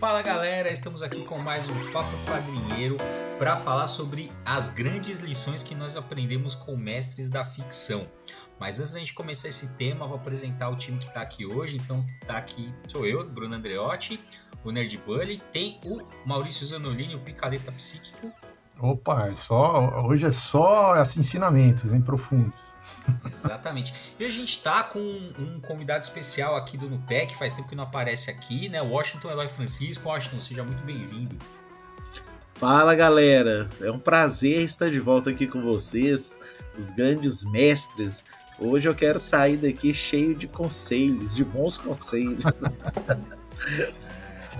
Fala galera, estamos aqui com mais um Papo Quadrinheiro para falar sobre as grandes lições que nós aprendemos com mestres da ficção. Mas antes da gente começar esse tema, vou apresentar o time que está aqui hoje. Então, tá aqui sou eu, Bruno Andreotti, o Nerd Bully, tem o Maurício Zanolini, o Picaleta Psíquico. Opa, é só, hoje é só ensinamentos em profundo. Exatamente. E a gente está com um convidado especial aqui do Nupec, faz tempo que não aparece aqui, né? Washington Eloy Francisco. Washington, seja muito bem-vindo. Fala galera, é um prazer estar de volta aqui com vocês, os grandes mestres. Hoje eu quero sair daqui cheio de conselhos, de bons conselhos.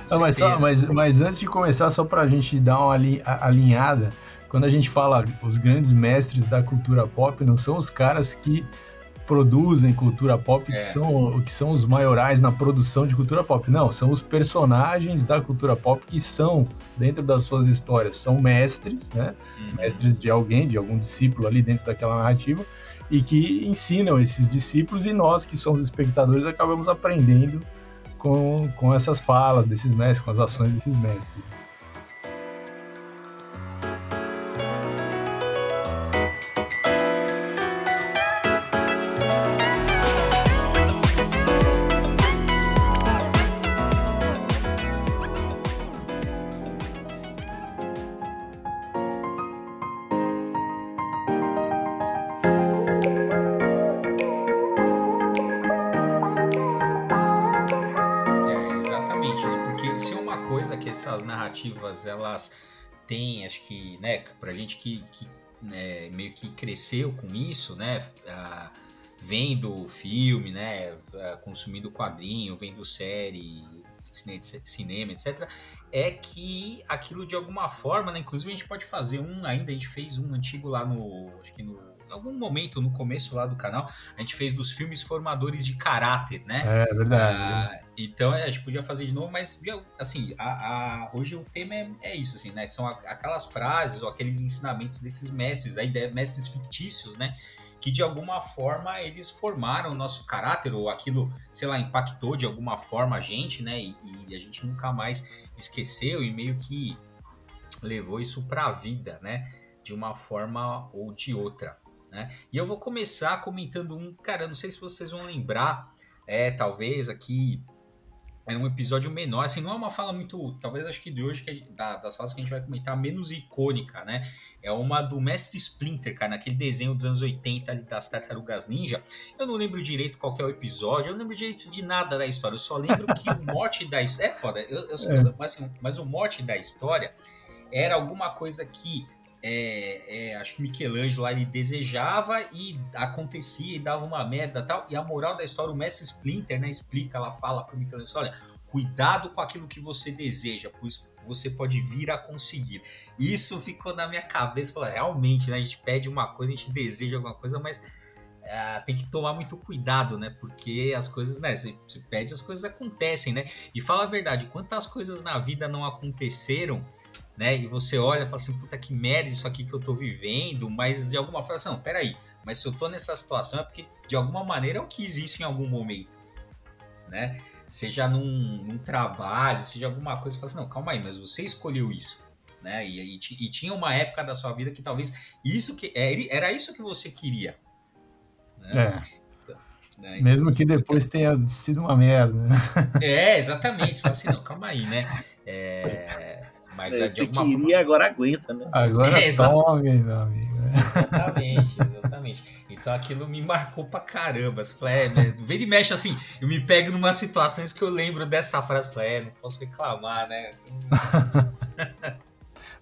Não, mas, só, mas, mas, antes de começar, só para a gente dar uma alinhada, quando a gente fala os grandes mestres da cultura pop, não são os caras que produzem cultura pop, é. que, são, que são os maiorais na produção de cultura pop. Não, são os personagens da cultura pop que são, dentro das suas histórias, são mestres, né? Uhum. Mestres de alguém, de algum discípulo ali dentro daquela narrativa, e que ensinam esses discípulos, e nós, que somos espectadores, acabamos aprendendo com, com essas falas desses mestres, com as ações desses mestres. Narrativas elas têm, acho que, né, pra gente que, que né, meio que cresceu com isso, né, uh, vendo filme, né, consumindo quadrinho, vendo série, cinema, etc., é que aquilo de alguma forma, né, inclusive a gente pode fazer um ainda, a gente fez um antigo lá no, acho que no algum momento no começo lá do canal, a gente fez dos filmes formadores de caráter, né? É verdade. Ah, então a gente podia fazer de novo, mas assim, a, a, hoje o tema é, é, isso, assim, né? São aquelas frases ou aqueles ensinamentos desses mestres, a ideia mestres fictícios, né? Que de alguma forma eles formaram o nosso caráter, ou aquilo, sei lá, impactou de alguma forma a gente, né? E, e a gente nunca mais esqueceu e meio que levou isso para a vida, né? De uma forma ou de outra. Né? E eu vou começar comentando um, cara, não sei se vocês vão lembrar, é, talvez aqui é um episódio menor, assim, não é uma fala muito, talvez acho que de hoje, que gente, da, das falas que a gente vai comentar, menos icônica, né? É uma do Mestre Splinter, cara, naquele desenho dos anos 80 ali, das Tartarugas Ninja. Eu não lembro direito qual é o episódio, eu não lembro direito de nada da história, eu só lembro que o mote da história. É foda, eu, eu, é. Mas, assim, mas o mote da história era alguma coisa que é, é, acho que Michelangelo lá ele desejava e acontecia e dava uma merda tal. E a moral da história, o mestre Splinter, né, explica, ela fala pro Michelangelo, olha, cuidado com aquilo que você deseja, pois você pode vir a conseguir. Isso ficou na minha cabeça, falou, realmente, né, a gente pede uma coisa, a gente deseja alguma coisa, mas é, tem que tomar muito cuidado, né? Porque as coisas, né? Você, você pede, as coisas acontecem, né? E fala a verdade, quantas coisas na vida não aconteceram né? E você olha e fala assim, puta que merda isso aqui que eu tô vivendo, mas de alguma forma, assim, não, peraí, mas se eu tô nessa situação é porque de alguma maneira eu quis isso em algum momento, né? Seja num, num trabalho, seja alguma coisa, você fala assim, não, calma aí, mas você escolheu isso, né? E, e, e tinha uma época da sua vida que talvez isso que é, era isso que você queria. Né? É. Né? Mesmo que depois tenha sido uma merda. Né? É, exatamente. Você fala assim, não, calma aí, né? É, mas é, você queria, forma... agora aguenta, né? Agora é, tome, meu amigo. Exatamente, exatamente. Então aquilo me marcou pra caramba. Fala, é, né? vem e mexe assim, eu me pego numa situações que eu lembro dessa frase. Falei, é, não posso reclamar, né?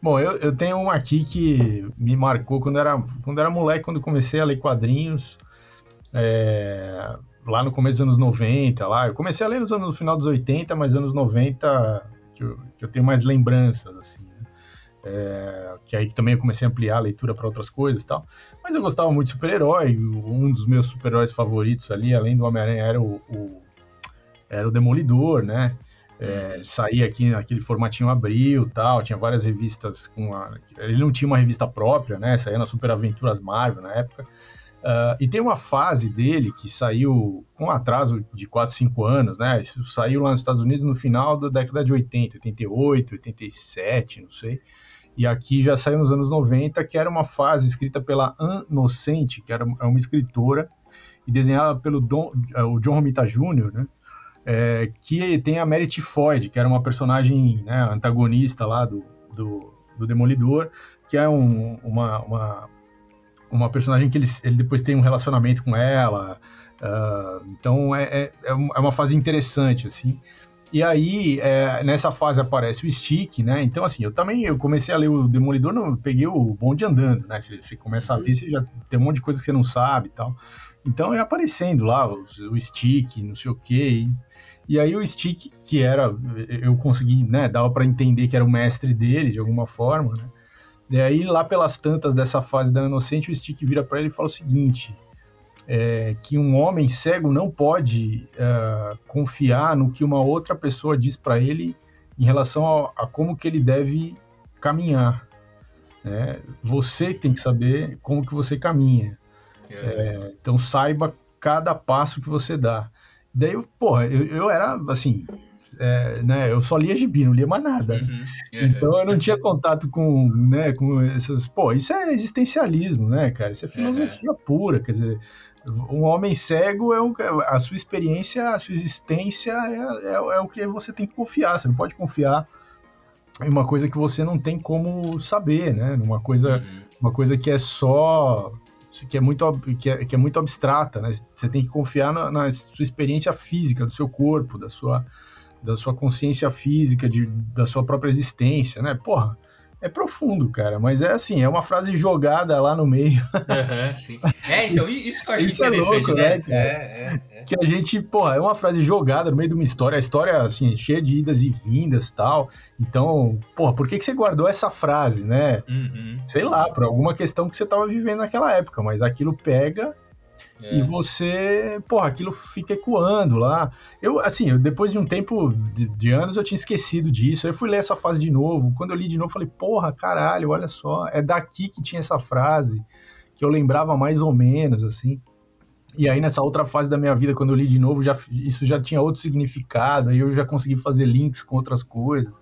Bom, eu, eu tenho um aqui que me marcou quando era, quando era moleque, quando comecei a ler quadrinhos. É, lá no começo dos anos 90, lá. Eu comecei a ler nos anos, no final dos 80, mas anos 90 que eu, que eu tenho mais lembranças, assim. Né? É, que aí também eu comecei a ampliar a leitura para outras coisas e tal. Mas eu gostava muito de super-herói. Um dos meus super-heróis favoritos ali, além do Homem-Aranha, era o, o, era o Demolidor, né? É, saía aqui naquele formatinho abril tal, tinha várias revistas com a, ele não tinha uma revista própria, né? Saía nas Super Aventuras Marvel na época. Uh, e tem uma fase dele que saiu com atraso de 4, 5 anos, né? Isso saiu lá nos Estados Unidos no final da década de 80, 88, 87, não sei. E aqui já saiu nos anos 90, que era uma fase escrita pela Anne Nocente, que era é uma escritora, e desenhada pelo Don, é, o John Romita Jr., né? É, que tem a Merit Floyd, que era uma personagem né, antagonista lá do, do, do Demolidor, que é um, uma, uma uma personagem que ele, ele depois tem um relacionamento com ela. Uh, então é, é, é, é uma fase interessante, assim. E aí, é, nessa fase aparece o Stick, né? Então, assim, eu também eu comecei a ler o Demolidor, não, peguei o bonde andando, né? Você, você começa a ler, você já tem um monte de coisa que você não sabe e tal. Então é aparecendo lá o, o Stick, não sei o quê. E, e aí o Stick, que era, eu consegui, né? Dava para entender que era o mestre dele de alguma forma, né? E aí, lá pelas tantas dessa fase da inocente, o Stick vira para ele e fala o seguinte: é, que um homem cego não pode uh, confiar no que uma outra pessoa diz para ele em relação a, a, como que ele deve caminhar. Né? Você tem que saber como que você caminha. É. É, então saiba cada passo que você dá. Daí, porra, eu, eu era assim, é, né, eu só lia gibi, não lia mais nada. Uhum. É. Então eu não tinha contato com, né, com essas. Pô, isso é existencialismo, né, cara? Isso é filosofia uhum. pura. Quer dizer, um homem cego é um, a sua experiência, a sua existência é, é, é, o que você tem que confiar. Você não pode confiar em uma coisa que você não tem como saber, né? Numa coisa, uhum. uma coisa que é só que é muito que é, que é muito abstrata, né? Você tem que confiar na, na sua experiência física do seu corpo, da sua da sua consciência física, de, da sua própria existência, né? Porra, é profundo, cara, mas é assim, é uma frase jogada lá no meio. Uhum, sim. É, então, isso que eu acho é interessante, é louco, né? né é, é, é, Que a gente, porra, é uma frase jogada no meio de uma história, a história, assim, cheia de idas e vindas tal. Então, porra, por que, que você guardou essa frase, né? Uhum. Sei lá, por alguma questão que você tava vivendo naquela época, mas aquilo pega é. E você, porra, aquilo fica ecoando lá. Eu, assim, depois de um tempo de, de, anos, eu tinha esquecido disso. Aí eu fui ler essa fase de novo. Quando eu li de novo, eu falei, porra, caralho, olha só. É daqui que tinha essa frase, que eu lembrava mais ou menos, assim. E aí, nessa outra fase da minha vida, quando eu li de novo, já, isso já tinha outro significado. Aí eu já consegui fazer links com outras coisas.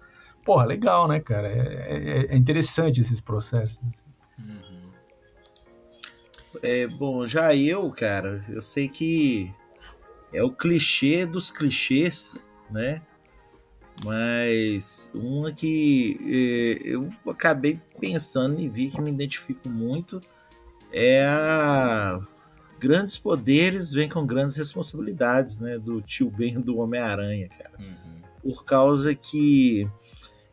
Porra, legal, né, cara? É, é, é interessante esses processos. Uhum. É, bom, já eu, cara, eu sei que é o clichê dos clichês, né? Mas uma que é, eu acabei pensando e vi que me identifico muito é a grandes poderes vêm com grandes responsabilidades, né? Do tio Ben do Homem-Aranha, cara. Uhum. Por causa que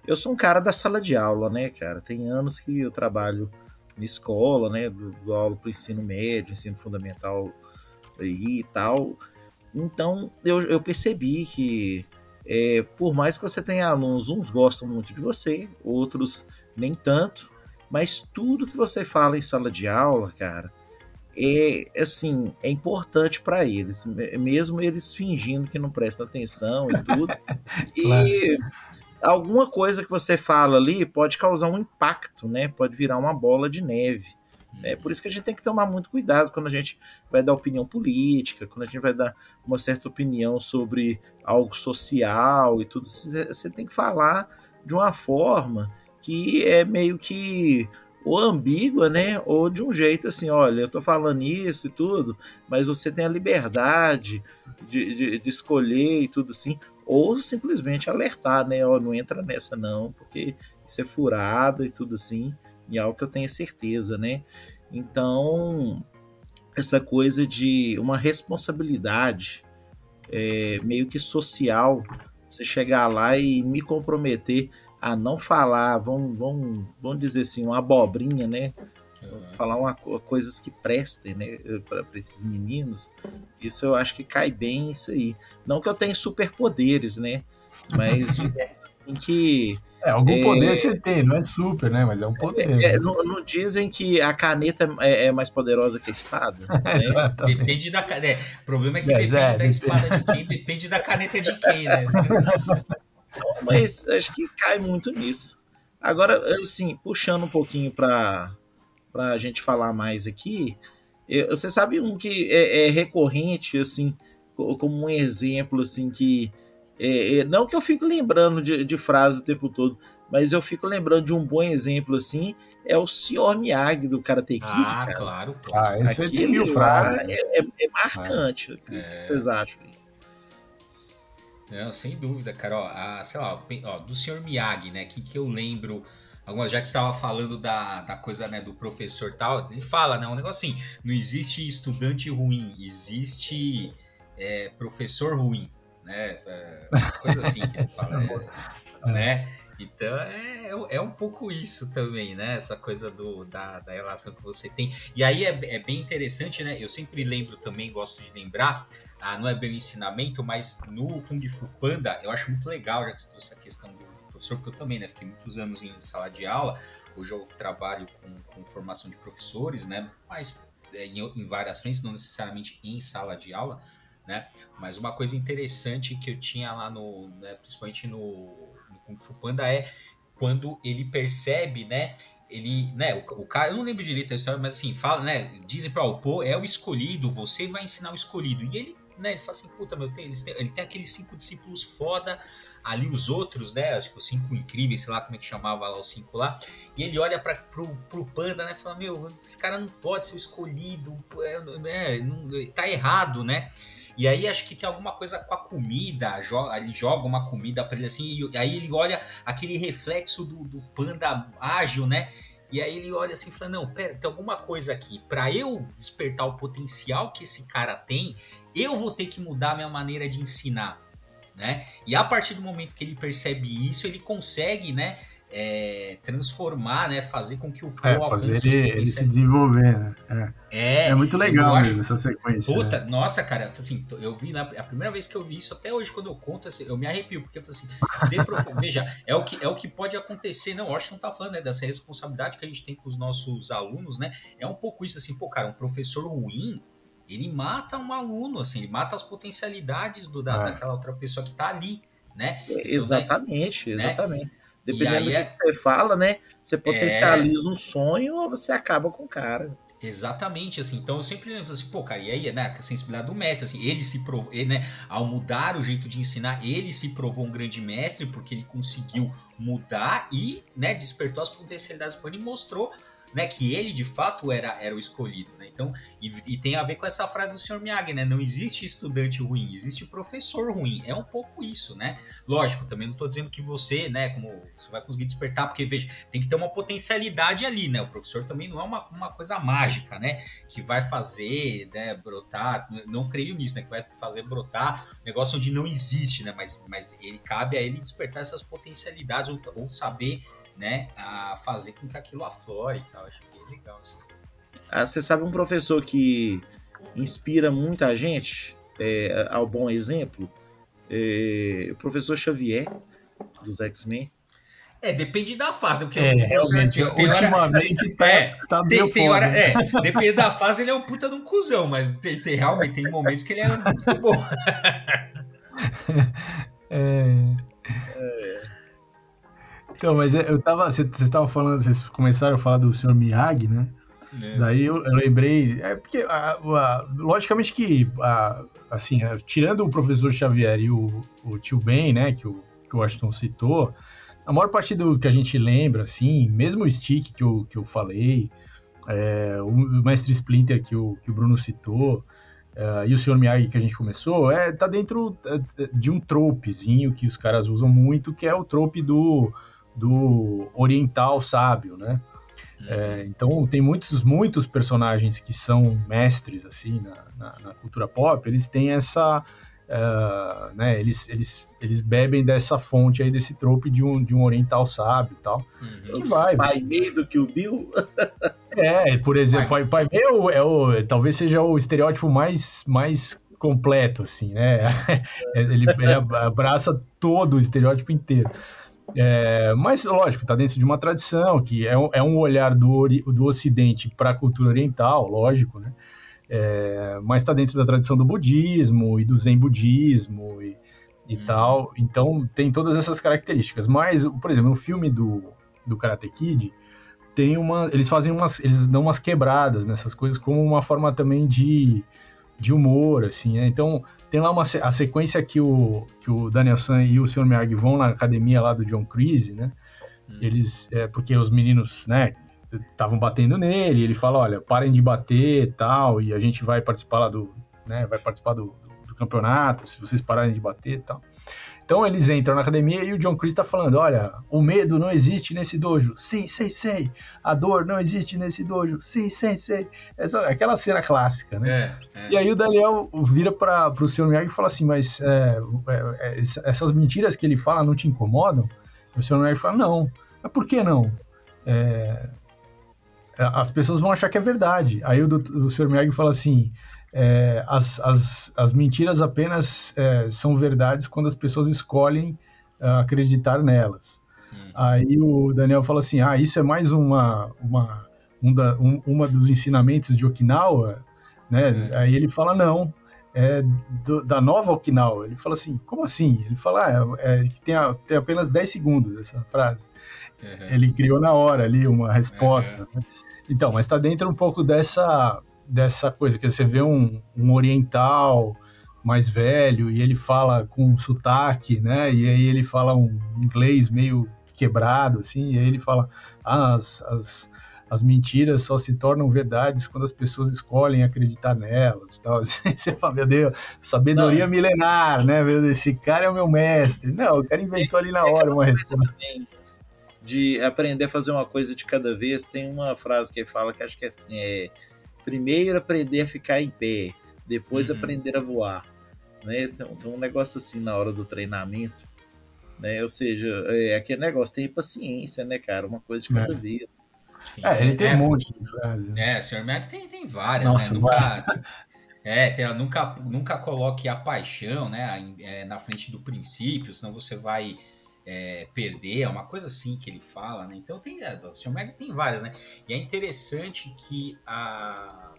eu sou um cara da sala de aula, né, cara? Tem anos que eu trabalho na escola, né, do, do aula para o ensino médio, ensino fundamental e tal. Então eu, eu percebi que é, por mais que você tenha alunos, uns gostam muito de você, outros nem tanto, mas tudo que você fala em sala de aula, cara, é assim, é importante para eles, mesmo eles fingindo que não prestam atenção e tudo. claro. E alguma coisa que você fala ali pode causar um impacto, né? Pode virar uma bola de neve. É por isso que a gente tem que tomar muito cuidado quando a gente vai dar opinião política, quando a gente vai dar uma certa opinião sobre algo social e tudo. Você tem que falar de uma forma que é meio que ou ambígua, né? Ou de um jeito assim, olha, eu tô falando isso e tudo, mas você tem a liberdade de, de, de escolher e tudo assim ou simplesmente alertar, né? Ó, não entra nessa não, porque isso é furado e tudo assim, e é algo que eu tenho certeza, né? Então, essa coisa de uma responsabilidade é, meio que social, você chegar lá e me comprometer a não falar, vamos, vamos, vamos dizer assim, uma abobrinha, né? falar uma, coisas que prestem, né, para esses meninos. Isso eu acho que cai bem isso aí. Não que eu tenha superpoderes, né, mas assim que é, algum é, poder você tem, não é super, né? Mas é um poder. É, não, não, dizem que a caneta é, é, mais poderosa que a espada. Né? depende da caneta. É, o problema é que depende da depende. espada de quem, depende da caneta de quem, né? Mas acho que cai muito nisso. Agora, assim, puxando um pouquinho para para a gente falar mais aqui, você sabe um que é, é recorrente, assim, como um exemplo, assim, que. É, é, não que eu fico lembrando de, de frase o tempo todo, mas eu fico lembrando de um bom exemplo, assim, é o Sr. Miyagi do Karate Kid. Ah, cara. claro. Ah, esse Aquele frases. é, é- é marcante. O que É. vocês acham? Não, sem dúvida, cara. Ó, a, sei lá, ó, do Sr. Miyagi, né? Que, que eu lembro. Algumas, já que você estava falando da, da coisa né, do professor e tal, ele fala, né? Um negócio assim: não existe estudante ruim, existe é, professor ruim, né? É, coisa assim que ele fala, é, né? Então é, é um pouco isso também, né? Essa coisa do, da, da relação que você tem. E aí é, é bem interessante, né? Eu sempre lembro também, gosto de lembrar, ah, não é bem o ensinamento, mas no Kung Fu Panda, eu acho muito legal, já que você trouxe a questão do professor, porque eu também, né, fiquei muitos anos em sala de aula, hoje eu trabalho com, com formação de professores, né, mas é, em, em várias frentes, não necessariamente em sala de aula, né, mas uma coisa interessante que eu tinha lá no, né, principalmente no, no Kung Fu Panda é quando ele percebe, né, ele, né, o, o, cara, eu não lembro direito a história, mas assim, fala, né, dizem para o pô, é o escolhido, você vai ensinar o escolhido. E ele, né, ele fala assim, puta, meu, tem, ele tem aqueles cinco discípulos foda, ali os outros, né, acho que os cinco incríveis, sei lá como é que chamava lá os cinco lá, e ele olha para pro, pro panda, né, fala, meu, esse cara não pode ser o escolhido, é, não, tá errado, né, e aí acho que tem alguma coisa com a comida, joga, ele joga uma comida para ele assim, e aí ele olha aquele reflexo do, do, panda ágil, né? E aí ele olha assim e fala: Não, pera, tem alguma coisa aqui. Para eu despertar o potencial que esse cara tem, eu vou ter que mudar a minha maneira de ensinar. Né? E a partir do momento que ele percebe isso, ele consegue, né? É, transformar, né? Fazer com que o é, fazer ele, ele, se desenvolver, né? É, é muito legal mesmo essa sequência. Puta, né? nossa, cara, assim, eu vi na a primeira vez que eu vi isso, até hoje quando eu conto, assim, eu me arrepio, porque eu falei assim, ser prof... veja, é o, que, é o que pode acontecer, não, o Washington tá falando, né, dessa responsabilidade que a gente tem com os nossos alunos, né? É um pouco isso assim, pô, cara, um professor ruim, ele mata um aluno, assim, ele mata as potencialidades do, da, é. daquela outra pessoa que tá ali, né? Então, exatamente, né? exatamente. Dependendo do é... que você fala, né? Você potencializa é... um sonho ou você acaba com o cara. Exatamente, assim, então eu sempre lembro assim, pô, cara, e aí, né, a sensibilidade do mestre, assim, ele se provou, ele, né, ao mudar o jeito de ensinar, ele se provou um grande mestre, porque ele conseguiu mudar e, né, despertou as potencialidades do e mostrou, né, que ele de fato era, era o escolhido, né, então, e, e, tem a ver com essa frase do Sr. Miyagi, né, não existe estudante ruim, existe professor ruim, é um pouco isso, né, lógico, também não tô dizendo que você, né, como você vai conseguir despertar, porque, veja, tem que ter uma potencialidade ali, né, o professor também não é uma, uma coisa mágica, né, que vai fazer, né, brotar, não creio nisso, né, que vai fazer brotar um negócio onde não existe, né, mas, mas ele cabe a ele despertar essas potencialidades ou, ou saber né, a fazer com que aquilo aflore e tal. Acho bem legal isso. Ah, você sabe um professor que inspira muita gente é, ao bom exemplo? É, o professor Xavier, dos X-Men. É, depende da fase, né? porque é, realmente, tem, ultimamente hora, tá, é, tá tem, tem hora, é, depende da fase, ele é um puta de um cuzão, mas tem, tem, realmente tem momentos que ele é muito bom. é. Então, mas eu tava. Você estava falando, vocês começaram a falar do Sr. Miyagi, né? É. Daí eu, eu, lembrei. É porque, a, a, logicamente que, a, assim, tirando o professor Xavier e o, o tio Ben, né, que o, que o Washington citou, a maior parte do que a gente lembra, assim, mesmo o Stick que eu, que eu falei, é, o Mestre Splinter que o, que o Bruno citou, é, e o Sr. Miyagi que a gente começou, é, tá dentro de um tropezinho que os caras usam muito, que é o trope do do oriental sábio, né? É, então tem muitos muitos personagens que são mestres assim na, na, na cultura pop, eles têm essa uh, né, eles, eles, eles bebem dessa fonte aí desse trope de um, de um oriental sábio e tal. Uhum. Que vai. Pai meio do que o Bill. é, por exemplo, pai, pai meio é o, talvez seja o estereótipo mais mais completo assim, né? ele, ele abraça todo o estereótipo inteiro. É, mas, lógico, está dentro de uma tradição, que é um, é um olhar do, do Ocidente para a cultura oriental, lógico, né? É, mas está dentro da tradição do budismo e do zen budismo e, e hum. tal. Então, tem todas essas características. Mas, por exemplo, no filme do, do Karate Kid, tem uma, eles fazem umas, eles dão umas quebradas nessas coisas como uma forma também de, de humor, assim, né? Então tem lá uma a sequência que o que o Daniel San e o Sr. Miyagi vão na academia lá do John Creasy, né? Hum. Eles, é, porque os meninos, né, estavam batendo nele, ele fala, olha, parem de bater, tal, e a gente vai participar lá do, né, vai participar do, do campeonato, se vocês pararem de bater, tal. Então eles entram na academia e o John Chris está falando: olha, o medo não existe nesse dojo. Sim, sei, sei. A dor não existe nesse dojo. Sim, sei, sei. Essa, aquela cena clássica, né? É, é. E aí o Daniel vira para o Sr. Miyagi e fala assim: mas é, é, é essas mentiras que ele fala não te incomodam? O Sr. Miyagi fala: não. Mas por que não? É, as pessoas vão achar que é verdade. Aí o, o Sr. Miyagi fala assim: é, as, as, as mentiras apenas é, são verdades quando as pessoas escolhem uh, acreditar nelas. Hum. Aí o Daniel fala assim: ah, isso é mais uma, uma, um da, um, uma dos ensinamentos de Okinawa, né? É. Aí ele fala: não, é do, da nova Okinawa. Ele fala assim: como assim? Ele fala: ah, é, tem, a, tem apenas 10 segundos essa frase. Uhum. Ele criou na hora ali uma resposta. Uhum. Né? Então, mas está dentro um pouco dessa dessa coisa, que você vê um, um oriental mais velho e ele fala com sotaque, né? E aí ele fala um inglês meio quebrado, assim, e aí ele fala, ah, as, as, as mentiras só se tornam verdades quando as pessoas escolhem acreditar nelas, tal. Assim, você fala, meu Deus, sabedoria Não, milenar, né? Esse cara é o meu mestre. Não, o cara inventou ali na hora uma resposta. De aprender a fazer uma coisa de cada vez, tem uma frase que ele fala que acho que é assim, é primeiro aprender a ficar em pé, depois uhum. aprender a voar. Né? Então, então, um negócio assim na hora do treinamento. Né? Ou seja, é aquele negócio, tem paciência, né, cara? Uma coisa de cada é. vez. Sim, é, ele tem é, um monte de frases. Né? É, o Sr. Mac tem, tem várias, Nossa, né? Nunca, é, tem, nunca, nunca coloque a paixão né, é, na frente do princípio, senão você vai é, perder, é uma coisa assim que ele fala, né? Então tem, é, o Sr. Meg tem várias, né? E é interessante que a,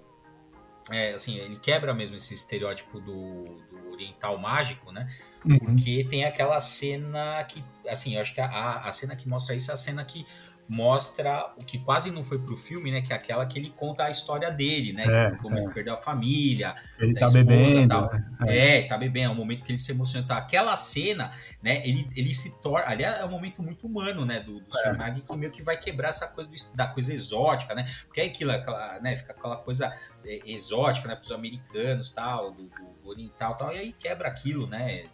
é, assim, ele quebra mesmo esse estereótipo do, do oriental mágico, né? Uhum. Porque tem aquela cena que, assim, eu acho que a, a cena que mostra isso é a cena que mostra o que quase não foi pro filme, né? Que é aquela que ele conta a história dele, né? É, como é. ele perdeu a família, ele tá esposa, bebendo, tal. Né? É. é, tá bebendo, é um momento que ele se emociona. Tá. Aquela cena, né? Ele, ele se torna. Ali é um momento muito humano, né? Do, do é. Que meio que vai quebrar essa coisa do, da coisa exótica, né? Porque é aquilo, aquela, né? Fica aquela coisa é, exótica, né? Pros americanos tal, do, do oriental tal. E aí quebra aquilo, né?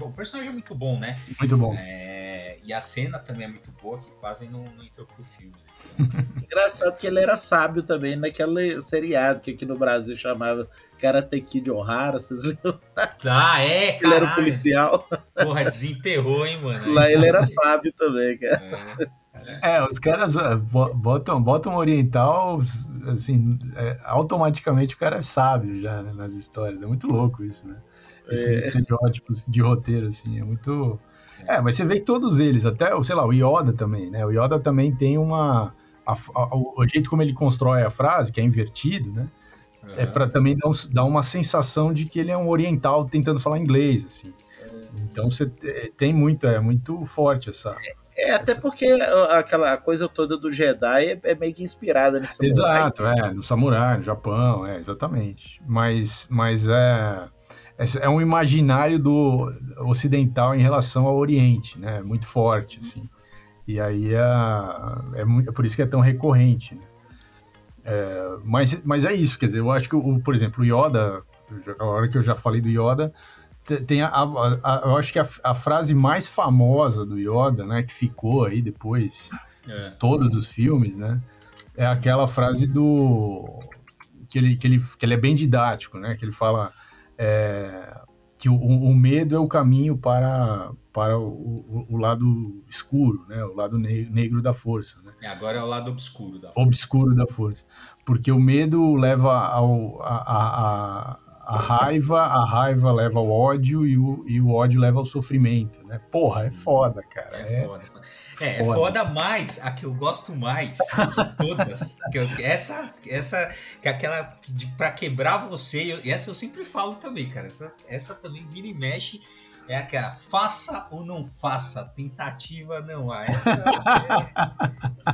O, o personagem é muito bom, né? Muito bom. É, e a cena também é muito boa, que quase não, não entrou pro filme. Né? Engraçado que ele era sábio também naquele seriado que aqui no Brasil chamava Karate Kid O'Hara, vocês lembram? Ah, é, cara. Ele era policial. Porra, desenterrou, hein, mano. Lá ele era sábio também, cara. É. é os caras é, botam, botam oriental, assim, é, automaticamente o cara é sábio já né, nas histórias. É muito louco isso, né? Esses é. estereótipos de roteiro, assim, é muito é, mas você vê que todos eles, até, sei lá, o Yoda também, né? O Yoda também tem uma. A, a, o jeito como ele constrói a frase, que é invertido, né? Uhum. É para também dar, um, dar, uma sensação de que ele é um oriental tentando falar inglês, assim. Então você tem muito, é muito forte essa. É, até porque aquela coisa toda do Jedi é, é meio que inspirada no samurai. Exato, é, no samurai, no Japão, é, exatamente. Mas, mas é é um imaginário do ocidental em relação ao Oriente, né? Muito forte, assim. E aí é, é, é por isso que é tão recorrente. Né? É, mas, mas é isso, quer dizer, eu acho que, o, por exemplo, o Yoda, a hora que eu já falei do Yoda, tem a, a, a eu acho que a, a, frase mais famosa do Yoda, né, que ficou aí depois é. de todos os filmes, né, é aquela frase do que ele, que ele, que ele é bem didático, né, que ele fala é, que o, o, medo é o caminho para, para o, o, lado escuro, né? o lado negro da força. Né? E agora é o lado obscuro da força. Obscuro da força. Porque o medo leva ao, a, a, a, raiva, a raiva leva ao ódio e o, e o ódio leva ao sofrimento. Né? Porra, é foda, cara. É, é foda, foda. É, é foda mais, a que eu gosto mais de todas. que eu, essa, essa, que é aquela de, pra quebrar você, eu, essa eu sempre falo também, cara. Essa, essa também vira e mexe. É aquela, faça ou não faça, tentativa não. Ah, essa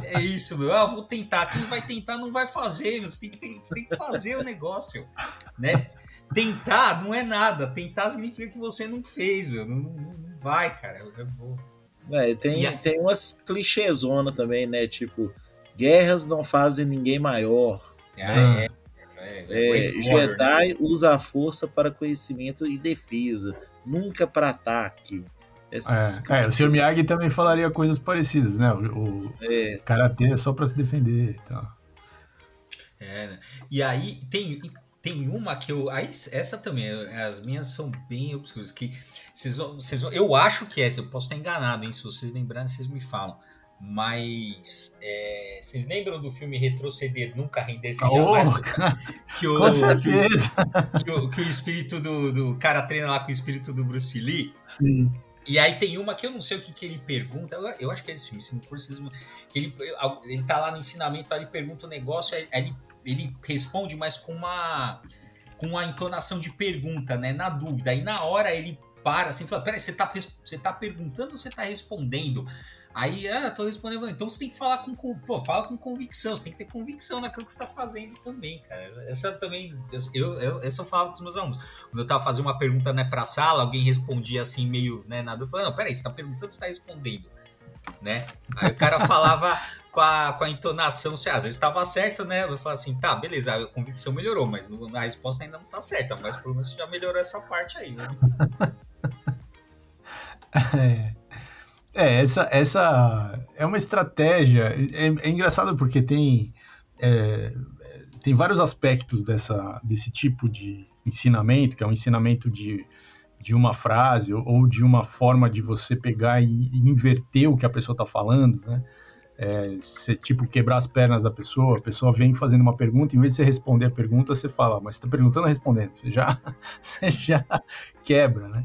é, é isso, meu. Ah, vou tentar. Quem vai tentar não vai fazer, meu. Você tem que, você tem que fazer o negócio, né? Tentar não é nada. Tentar significa que você não fez, meu. Não, não, não vai, cara. Eu vou... É, tem, a... tem umas clichêzonas também, né? Tipo, guerras não fazem ninguém maior. Ah, né? é, é, é Jedi né? usa a força para conhecimento e defesa nunca para ataque. É, é, o Sr. Miyagi também falaria coisas parecidas, né? O, o é. karatê é só para se defender e tal. É, né? E aí tem, tem uma que eu. Aí, essa também, as minhas são bem obscuras. Que vocês, vocês, eu acho que é, eu posso estar enganado, hein? Se vocês lembrarem, vocês me falam. Mas é, vocês lembram do filme Retroceder Nunca Render-se oh, Jamais? Que o, que o, que, o, que, o, espírito do, do cara treina lá com o espírito do Bruce Lee. Sim. E aí tem uma que eu não sei o que, que ele pergunta. Eu, eu acho que é esse filme, se não for vocês, que ele, ele tá lá no ensinamento, aí ele pergunta o um negócio, aí ele, ele responde, mas com uma com uma entonação de pergunta, né? Na dúvida. Aí na hora ele para assim, fala: Peraí, você tá, você tá perguntando ou você tá respondendo? Aí, ah, tô respondendo. Então você tem que falar com. Pô, fala com convicção. Você tem que ter convicção naquilo que você tá fazendo também, cara. Essa também. Eu, eu, essa eu falava com os meus alunos. Quando eu tava fazendo uma pergunta né, pra sala, alguém respondia assim, meio, né, nada. Eu falei, não, peraí, você tá perguntando, você tá respondendo. Né? Aí o cara falava com a, com a entonação, se às vezes estava certo, né? Eu falava assim, tá, beleza, a convicção melhorou, mas a resposta ainda não tá certa, mas pelo menos já melhorou essa parte aí, né? é. É, essa, essa é uma estratégia. É, é engraçado porque tem, é, tem vários aspectos dessa, desse tipo de ensinamento, que é um ensinamento de, de uma frase ou de uma forma de você pegar e, e inverter o que a pessoa está falando, né? É, você, tipo, quebrar as pernas da pessoa, a pessoa vem fazendo uma pergunta, em vez de você responder a pergunta, você fala, mas você está perguntando ou respondendo? Você já, você já quebra, né?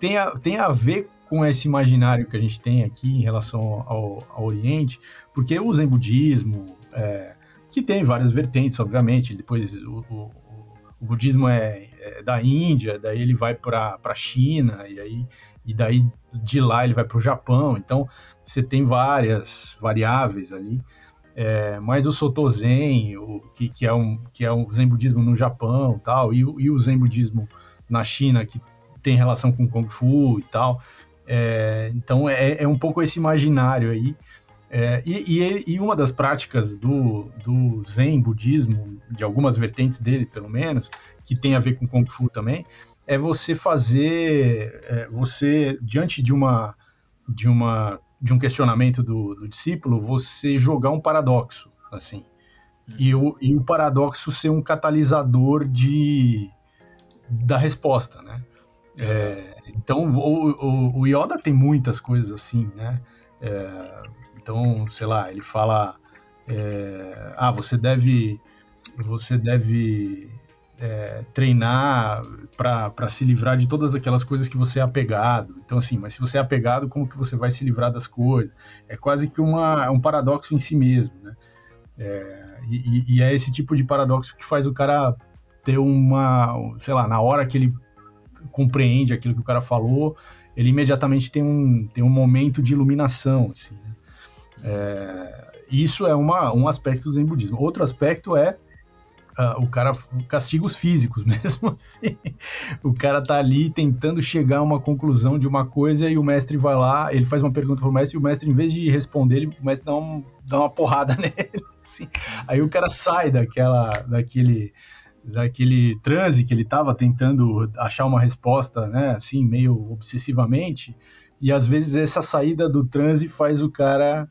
Tem a, tem a ver com esse imaginário que a gente tem aqui em relação ao, ao Oriente, porque o Zen budismo, é, que tem várias vertentes, obviamente, depois o, o, o budismo é, é, da Índia, daí ele vai para a China, e, aí, e daí de lá ele vai para o Japão, então você tem várias variáveis ali, é, mas o Soto Zen, o, que, que, é um, que é um Zen budismo no Japão tal, e, e o Zen budismo na China, que tem relação com Kung Fu e tal, é, então é, é, um pouco esse imaginário aí. É, e, e, e, uma das práticas do, do Zen budismo, de algumas vertentes dele, pelo menos, que tem a ver com Kung Fu também, é você fazer, é, você diante de uma de uma de um questionamento do, do discípulo, você jogar um paradoxo, assim, hum. e, o, e o paradoxo ser um catalisador de da resposta, né? É, então, o, o, o, Yoda tem muitas coisas assim, né? É, então, sei lá, ele fala, é, ah, você deve, você deve é, treinar para se livrar de todas aquelas coisas que você é apegado. Então, assim, mas se você é apegado, como que você vai se livrar das coisas? É quase que uma, um paradoxo em si mesmo, né? É, e, e é esse tipo de paradoxo que faz o cara ter uma, sei lá, na hora que ele compreende aquilo que o cara falou, ele imediatamente tem um, tem um momento de iluminação. Assim, né? é, isso é uma, um aspecto do Zen budismo. Outro aspecto é o cara castigos físicos mesmo assim. O cara tá ali tentando chegar a uma conclusão de uma coisa e o mestre vai lá, ele faz uma pergunta pro mestre e o mestre, em vez de responder, ele, o mestre dá, um, dá uma porrada nele. Assim. Aí o cara sai daquela, daquele daquele transe que ele estava tentando achar uma resposta, né, assim, meio obsessivamente, e às vezes essa saída do transe faz o cara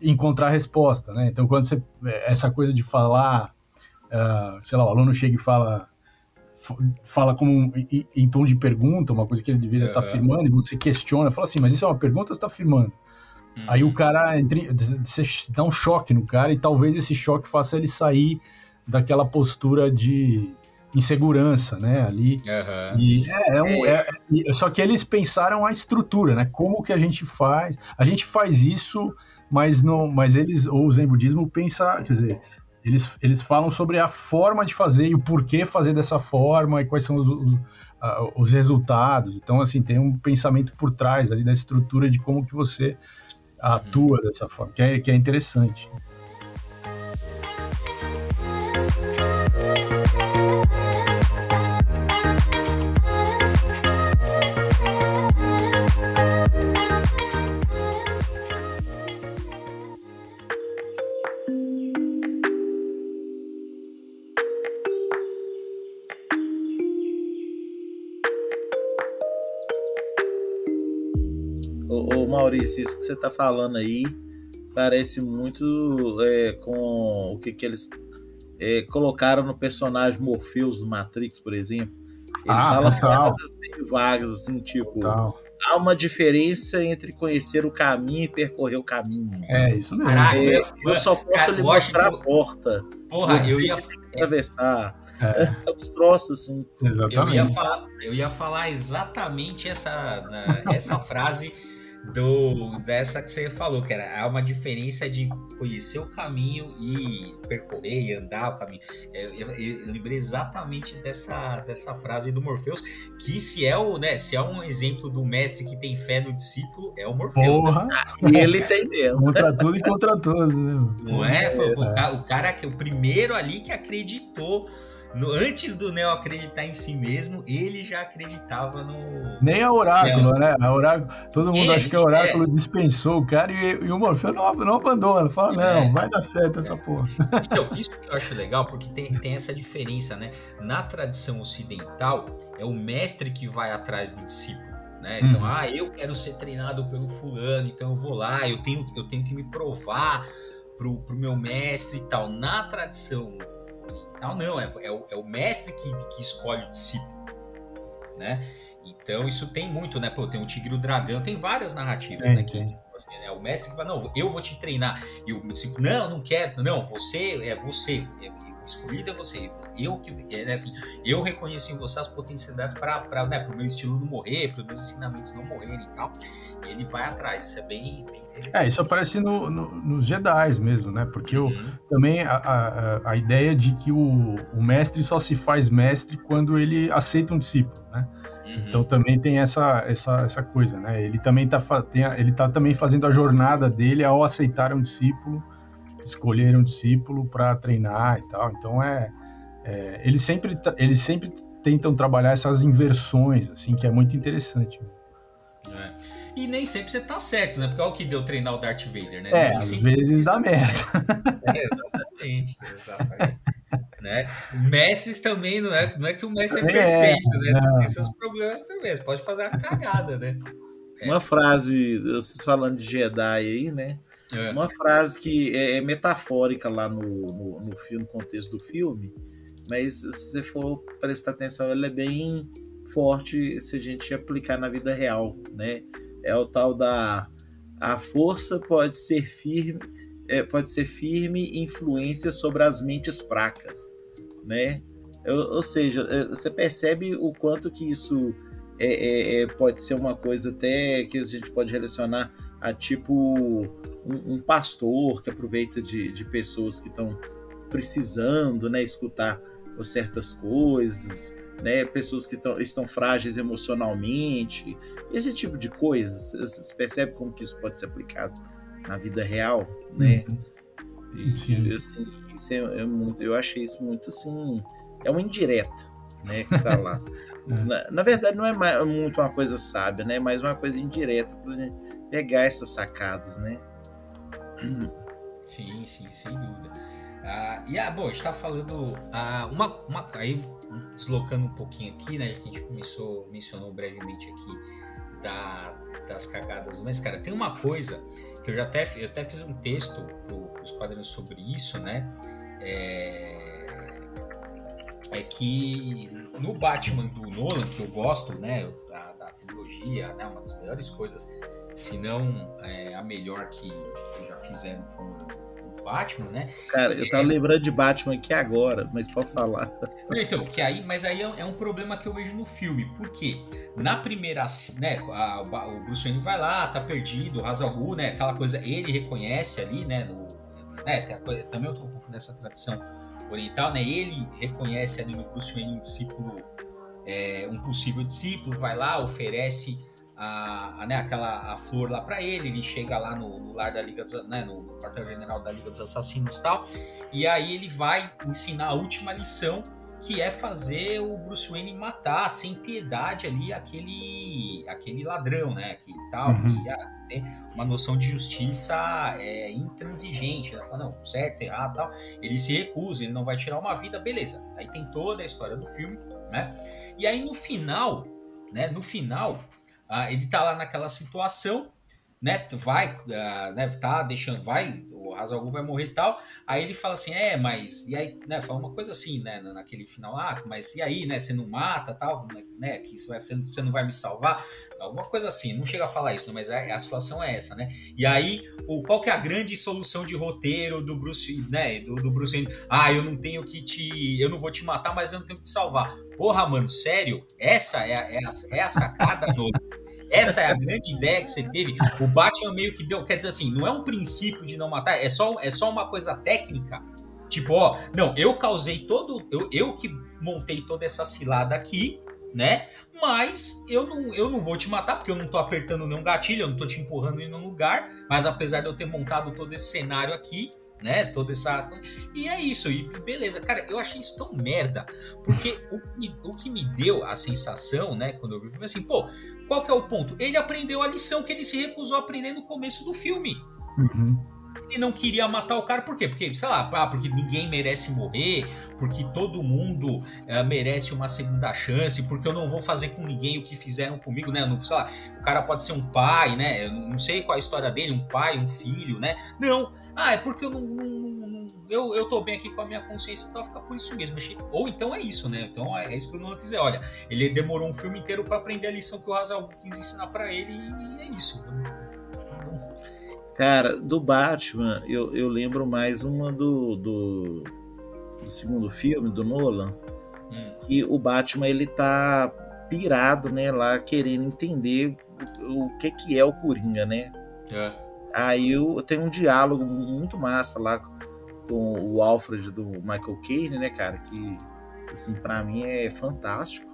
encontrar a resposta, né? Então, quando você essa coisa de falar, uh, sei lá, o aluno chega e fala fala como em, em tom de pergunta, uma coisa que ele deveria estar tá afirmando, e você questiona, fala assim, mas isso é uma pergunta ou você está afirmando? Uhum. Aí o cara entra, você dá um choque no cara e talvez esse choque faça ele sair daquela postura de insegurança, né, ali. Uhum, e é, é um, é, é, só que eles pensaram a estrutura, né, como que a gente faz. A gente faz isso, mas não, mas eles, ou o Zen budismo pensa, quer dizer, eles, eles falam sobre a forma de fazer e o porquê fazer dessa forma e quais são os, os, os resultados. Então, assim, tem um pensamento por trás ali da estrutura de como que você atua uhum. dessa forma, que é, que é interessante. Maurício, isso que você está falando aí parece muito é, com o que, que eles é, colocaram no personagem Morpheus do Matrix, por exemplo. Ele ah, fala frases meio vagas, assim, tipo. Total. Há uma diferença entre conhecer o caminho e percorrer o caminho. É, isso mesmo. Caraca, é, eu, só posso cara, lhe mostrar a porta. Porra, Você eu ia atravessar. É. Os troços, assim. Exatamente. Eu ia, falar, eu ia falar exatamente essa, essa frase do dessa que você falou, que era há uma diferença de conhecer o caminho e percorrer e andar o caminho. É, eu, eu, eu, lembrei exatamente dessa, dessa frase do Morpheus, que se é o, né, se é um exemplo do mestre que tem fé no discípulo, é o Morpheus. Né? Porra. Né? E ele tem mesmo. Contra tudo e contra todos, né? Não é? Foi, é, o, cara, o cara que o primeiro ali que acreditou no, antes do Neo acreditar em si mesmo, ele já acreditava no. Nem a Oráculo, Neo. né? A Oráculo, todo mundo é, acha que a Oráculo é. dispensou o cara e, e o Morfeu não, não abandona. Fala, é. não, vai dar certo essa porra. Então, isso que eu acho legal, porque tem, tem essa diferença, né? Na tradição ocidental, é o mestre que vai atrás do discípulo. Né? Então, hum. ah, eu quero ser treinado pelo fulano, então eu vou lá, eu tenho, eu tenho que me provar pro, pro meu mestre e tal. Na tradição não, não, é, é, o, é o mestre que, que escolhe o discípulo, né? Então isso tem muito, né? Pô, tem o Tigre e o Dragão, tem várias narrativas, é, né? Que, tipo assim, é o mestre que fala, não, eu vou te treinar. E o discípulo, não, não quero, não, você é você, é você. Eu que é assim, eu reconheço em você as potencialidades para né, o meu estilo não morrer, para os meus ensinamentos não morrerem e tal. E ele vai atrás, isso é bem, bem é, isso aparece no, no, nos Jedi mesmo, né? Porque uhum. o, também a, a, a, ideia de que o, o mestre só se faz mestre quando ele aceita um discípulo, né? Uhum. Então também tem essa, essa, essa coisa, né? Ele também está ele tá também fazendo a jornada dele ao aceitar um discípulo, escolher um discípulo para treinar e tal. Então é, é eles sempre eles sempre tentam trabalhar essas inversões, assim, que é muito interessante. É. E nem sempre você tá certo, né? Porque olha o que deu treinar o Darth Vader, né? É, às vezes dá merda. É, exatamente, exatamente. né? Mestres também, não é, não é que o mestre é, é perfeito, né? Não. Tem seus problemas também, você pode fazer a cagada, né? É. Uma frase, vocês falando de Jedi aí, né? É. Uma frase que é, é metafórica lá no, no, no, filme, no contexto do filme, mas se você for prestar atenção, ela é bem forte se a gente aplicar na vida real, né? é o tal da a força pode ser firme, é, pode ser firme influência sobre as mentes fracas, né? Ou, ou seja, é, você percebe o quanto que isso é, é, é, pode ser uma coisa até que a gente pode relacionar a tipo um, um pastor que aproveita de, de pessoas que estão precisando, né, escutar certas coisas, né, pessoas que tão, estão frágeis emocionalmente, esse tipo de coisas. Você percebe como que isso pode ser aplicado na vida real, né? Uhum. E, assim, isso é, é, muito, eu achei isso muito assim, é uma indireta, né, que tá lá. é. na, na, verdade, não é mais, muito uma coisa sábia, né? Mas uma coisa indireta para gente pegar essas sacadas, né? Sim, sim, sem dúvida. Ah, e ah, bom, a gente tá falando ah, uma, uma aí deslocando um pouquinho aqui, né? Que a gente começou, mencionou brevemente aqui da, das cagadas, mas cara, tem uma coisa que eu já até, eu até fiz um texto para os quadrinhos sobre isso, né? É, é que no Batman do Nolan, que eu gosto, né? Da, da trilogia, né? Uma das melhores coisas, se não é, a melhor que, que já fizeram com Batman, né? Cara, eu tava é... lembrando de Batman aqui agora, mas pode falar. Então, que aí, mas aí é, é um problema que eu vejo no filme, porque na primeira, né, a, o Bruce Wayne vai lá, tá perdido, o Hazalgu, né, aquela coisa, ele reconhece ali, né, no, né, também eu tô um pouco nessa tradição oriental, né? Ele reconhece ali no Bruce Wayne um discípulo, é, um possível discípulo, vai lá, oferece a, a, né, aquela a flor lá para ele, ele chega lá no, no lar da Liga dos, né, no quartel-general da Liga dos Assassinos e tal, e aí ele vai ensinar a última lição que é fazer o Bruce Wayne matar sem piedade ali aquele aquele ladrão, né? Que tal, uhum. que ah, tem uma noção de justiça é, intransigente. Ele fala, não, certo, errado, tal. Ele se recusa, ele não vai tirar uma vida, beleza. Aí tem toda a história do filme, né? E aí no final, né? No final, ah, ele tá lá naquela situação né, vai, uh, né, tá deixando, vai, o Hazalgu vai morrer e tal. Aí ele fala assim, é, mas, e aí, né, fala uma coisa assim, né, naquele final, ah, mas e aí, né, você não mata tal, né, que você, você não vai me salvar? Alguma coisa assim, não chega a falar isso, mas a, a situação é essa, né? E aí, o, qual que é a grande solução de roteiro do Bruce, né, do, do Bruce Wayne? Ah, eu não tenho que te, eu não vou te matar, mas eu não tenho que te salvar. Porra, mano, sério? Essa é a, é a, é a sacada, no essa é a grande ideia que você teve. O Batman meio que deu. Quer dizer assim, não é um princípio de não matar, é só, é só uma coisa técnica. Tipo, ó, não, eu causei todo. Eu, eu que montei toda essa cilada aqui, né? Mas eu não, eu não vou te matar, porque eu não tô apertando nenhum gatilho, eu não tô te empurrando em nenhum lugar. Mas apesar de eu ter montado todo esse cenário aqui, né? Toda essa. E é isso, e beleza. Cara, eu achei isso tão merda, porque o, o que me deu a sensação, né, quando eu vi o filme, assim, pô, qual que é o ponto? Ele aprendeu a lição que ele se recusou a aprender no começo do filme. Uhum. Ele não queria matar o cara, por quê? Porque, sei lá, ah, porque ninguém merece morrer, porque todo mundo uh, merece uma segunda chance, porque eu não vou fazer com ninguém o que fizeram comigo, né? Não, sei lá, o cara pode ser um pai, né? Eu não sei qual é a história dele, um pai, um filho, né? Não, ah, é porque eu não, não, não, eu, eu tô bem aqui com a minha consciência e tal, fica por isso mesmo. Ou então é isso, né? Então é isso que o Nolan quiser. Olha, ele demorou um filme inteiro para aprender a lição que o Hazal quis ensinar para ele e é isso. Cara, do Batman, eu, eu lembro mais uma do, do, do segundo filme, do Nolan, hum. que o Batman ele tá pirado, né, lá querendo entender o, o que que é o Coringa, né? É. Aí eu, tenho um diálogo muito massa lá com o Alfred do Michael Caine, né, cara? Que, assim, para mim é fantástico.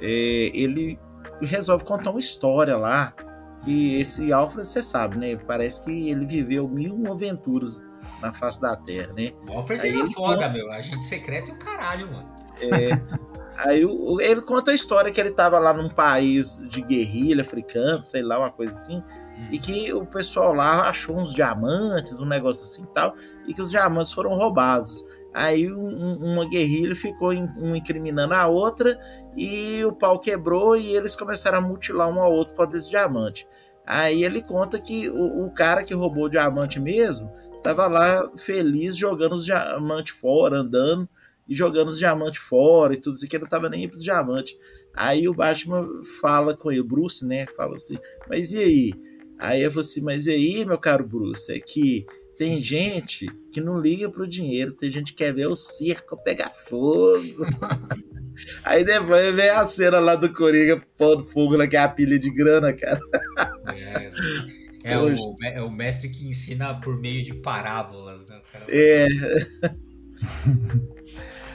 É, ele resolve contar uma história lá. Que esse Alfred, você sabe, né? Parece que ele viveu mil aventuras na face da Terra, né? O Alfred Aí é foda, conta... meu. Agente secreto e o caralho, mano. É. Aí ele conta a história que ele tava lá num país de guerrilha africano, sei lá, uma coisa assim e que o pessoal lá achou uns diamantes, um negócio assim e tal, e que os diamantes foram roubados. Aí um, uma guerrilha ficou in, um incriminando a outra e o pau quebrou e eles começaram a mutilar um ao outro por desse diamante. Aí ele conta que o, o cara que roubou o diamante mesmo tava lá feliz jogando os diamantes fora, andando e jogando os diamantes fora e tudo isso, que não tava nem para os diamantes. Aí o Batman fala com ele, Bruce, né? Fala assim, mas e aí? Aí eu falei assim, mas e aí, meu caro Bruce, é que tem gente que não liga pro dinheiro, tem gente que quer ver o circo pegar fogo. aí depois vem a cena lá do Coringa pondo fogo naquela pilha de grana, cara. É, é, o, é o mestre que ensina por meio de parábolas, né? É.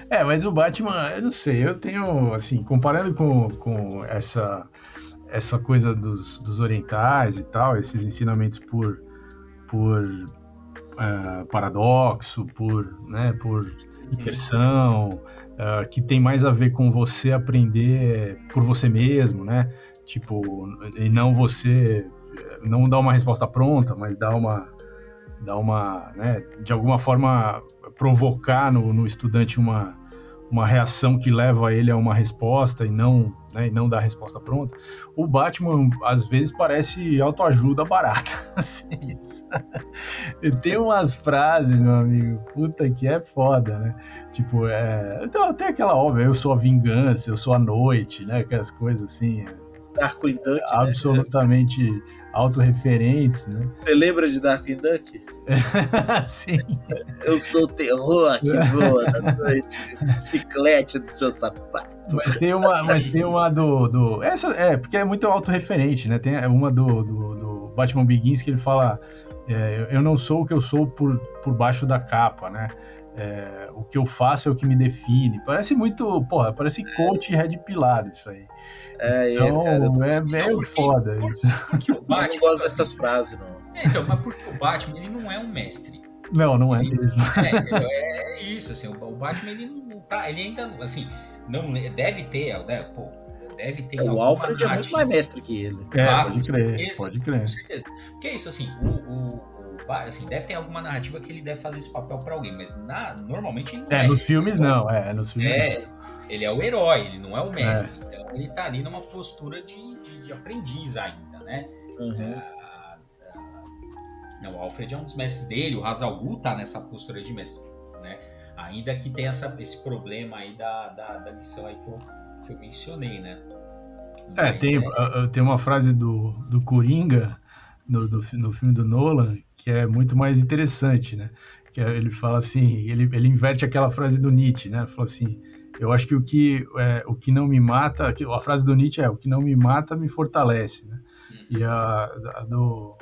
É, mas o Batman, eu não sei, eu tenho, assim, comparando com, com essa essa coisa dos, dos orientais e tal, esses ensinamentos por, por uh, paradoxo, por, né, por inversão, uh, que tem mais a ver com você aprender por você mesmo, né? Tipo, e não você não dar uma resposta pronta, mas dar uma dar uma, né, de alguma forma provocar no, no estudante uma uma reação que leva ele a uma resposta e não, né, e não dar a resposta pronta. O Batman, às vezes, parece autoajuda barata. Assim, tem umas frases, meu amigo, puta que é foda, né? Tipo, é, então, tem aquela óbvia, eu sou a vingança, eu sou a noite, né? Aquelas coisas assim. Darkwing Duck, né? Absolutamente né? Autorreferentes, né? Você lembra de Darkwing Duck? Sim. Eu sou o terror que voa na noite, chiclete do seu sapato. Mas tem uma, mas tem uma do, do. Essa é, porque é muito autorreferente, né? Tem uma do, do, do Batman Begins que ele fala. é, eu não sou o que eu sou por, por baixo da capa, né? É, o que eu faço é o que me define. Parece muito, porra, parece coach red pilado isso aí. É, então, cara, eu tô- é meio porque- foda por- isso. Porque o eu Batman. não gosto dessas frases, não. É, então, mas porque o Batman ele não é um mestre. Não, não é mesmo. É, entendeu? É isso, assim, o o Batman ele não tá, ele ainda, assim, não deve ter, né, pô, deve ter O Alfred é muito mais mestre que ele. É, pode crer, esse- pode crer. Com certeza. Porque é isso, assim, o, o, assim, deve ter alguma narrativa que ele deve fazer esse papel pra alguém, mas na, normalmente ele não é. É, nos filmes não, é, nos filmes É, ele é o herói, ele não é o mestre. Então ele tá ali numa postura de, de, de aprendiz ainda, né? Uhum. Ah, ah, não, o Alfred é um dos mestres dele, o Hazal Gu tá nessa postura de mestre, né? Ainda que tenha essa, esse problema aí da, da, da lição aí que eu, que eu mencionei, né? É, Mas, tem, uh, tem uma frase do, do Coringa no, fi- no filme do Nolan que é muito mais interessante, né? Que é- ele fala assim, ele, ele inverte aquela frase do Nietzsche, né? Ele fala assim, eu acho que o que, é, o que não me mata, a frase do Nietzsche é, o que não me mata me fortalece, né? E a, a do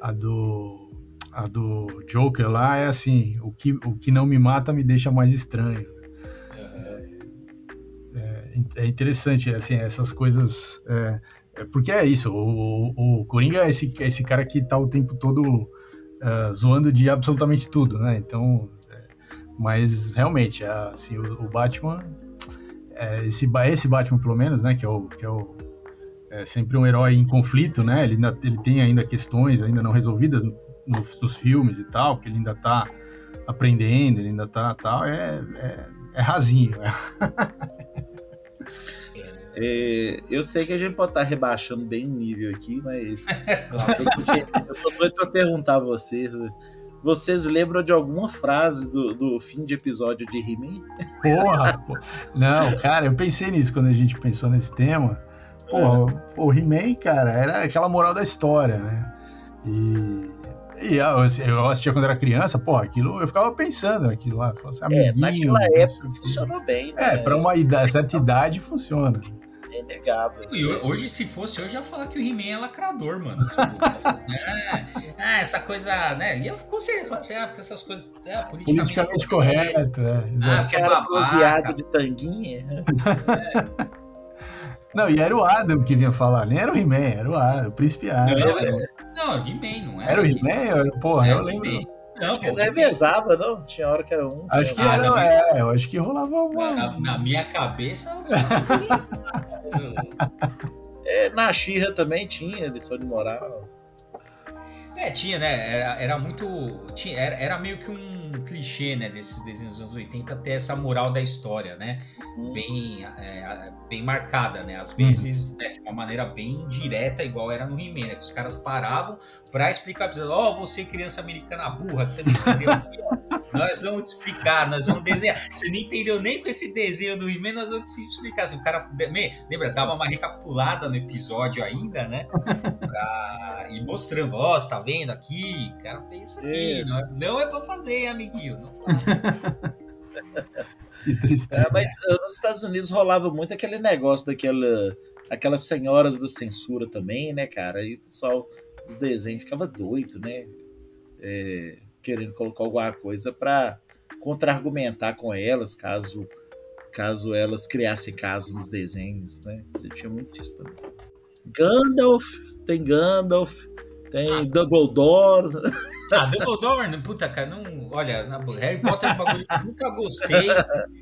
a do a do Joker lá é assim, o que, o que não me mata me deixa mais estranho. É interessante, assim, essas coisas. É, é porque é isso, o, o, o Coringa é esse, é esse cara que tá o tempo todo é, zoando de absolutamente tudo, né? Então. Mas realmente, é, assim, o, o Batman. é, esse, esse Batman, pelo menos, né? Que é o. Que é o é sempre um herói em conflito, né? Ele, ainda- ele tem ainda questões ainda não resolvidas no- nos, nos filmes e tal, que ele ainda tá aprendendo, ele ainda tá tal, é, é, é rasinho, né? É, eu sei que a gente pode estar rebaixando bem o nível aqui, mas eu, tô doido pra perguntar a vocês. Vocês lembram de alguma frase do, do fim de episódio de He-Man? Porra, pô. Não, cara, eu pensei nisso quando a gente pensou nesse tema. Pô, o He-Man, cara, era aquela moral da história, né? E, e eu, eu assistia quando era criança, pô, aquilo, eu ficava pensando naquilo lá. falava Assim, É, amiguinho, naquela época funcionou bem, né? É, pra uma idade, certa idade funciona. É inegável. E ho- hoje, se fosse hoje, ia falar que o He-Man é lacrador, mano. Ah, ah, essa coisa, né? Ia com certeza falar assim, ah, porque essas coisas. Ah, politicamente, Politicamente correto, é. Ah, exato. porque é babaca. viado de tanguinha. Não, e era o Adam que vinha falar, nem era o He-Man, era o Adam, o príncipe Adam. Não, era, não, He-Man, não era. Era o que- He-Man? Porra, Era eu o lembro. Não, Acho que revezavam, não? Tinha hora que era um. Acho que Ah, era, minha- é, eu acho que rolava uma. na, na minha cabeça. É, na Xirra também tinha lição de moral. É, tinha, né? Era, era muito. Tinha, era, era meio que um clichê, né? Desses desenhos dos anos 80 ter essa moral da história, né? Hum. Bem, é, bem marcada, né? Às vezes, né, de uma maneira bem direta, igual era no He-Man, né? Que os caras paravam pra explicar, dizendo, ó, você criança americana burra, que você não entendeu. Nós vamos te explicar, nós vamos desenhar. Você não entendeu nem com esse desenho do He-Man, nós vamos te explicar. Assim, o cara, lembra, dava uma recapitulada no episódio ainda, né? Pra ir mostrando, ó, você tá vendo aqui? O cara fez isso aqui. É. Não, é, não é pra fazer, amiguinho. Não faz. É, mas uh, nos Estados Unidos rolava muito aquele negócio daquela. Aquelas senhoras da censura também, né, cara? E o pessoal dos desenhos ficava doido, né? É, querendo colocar alguma coisa pra contra-argumentar com elas, caso, caso elas criassem caso nos desenhos, né? Você tinha muito isso também. Gandalf, tem Gandalf, tem Ah. Dumbledore. Ah, Dumbledore, puta, cara, não. Olha, na Harry Potter é um bagulho que eu nunca gostei.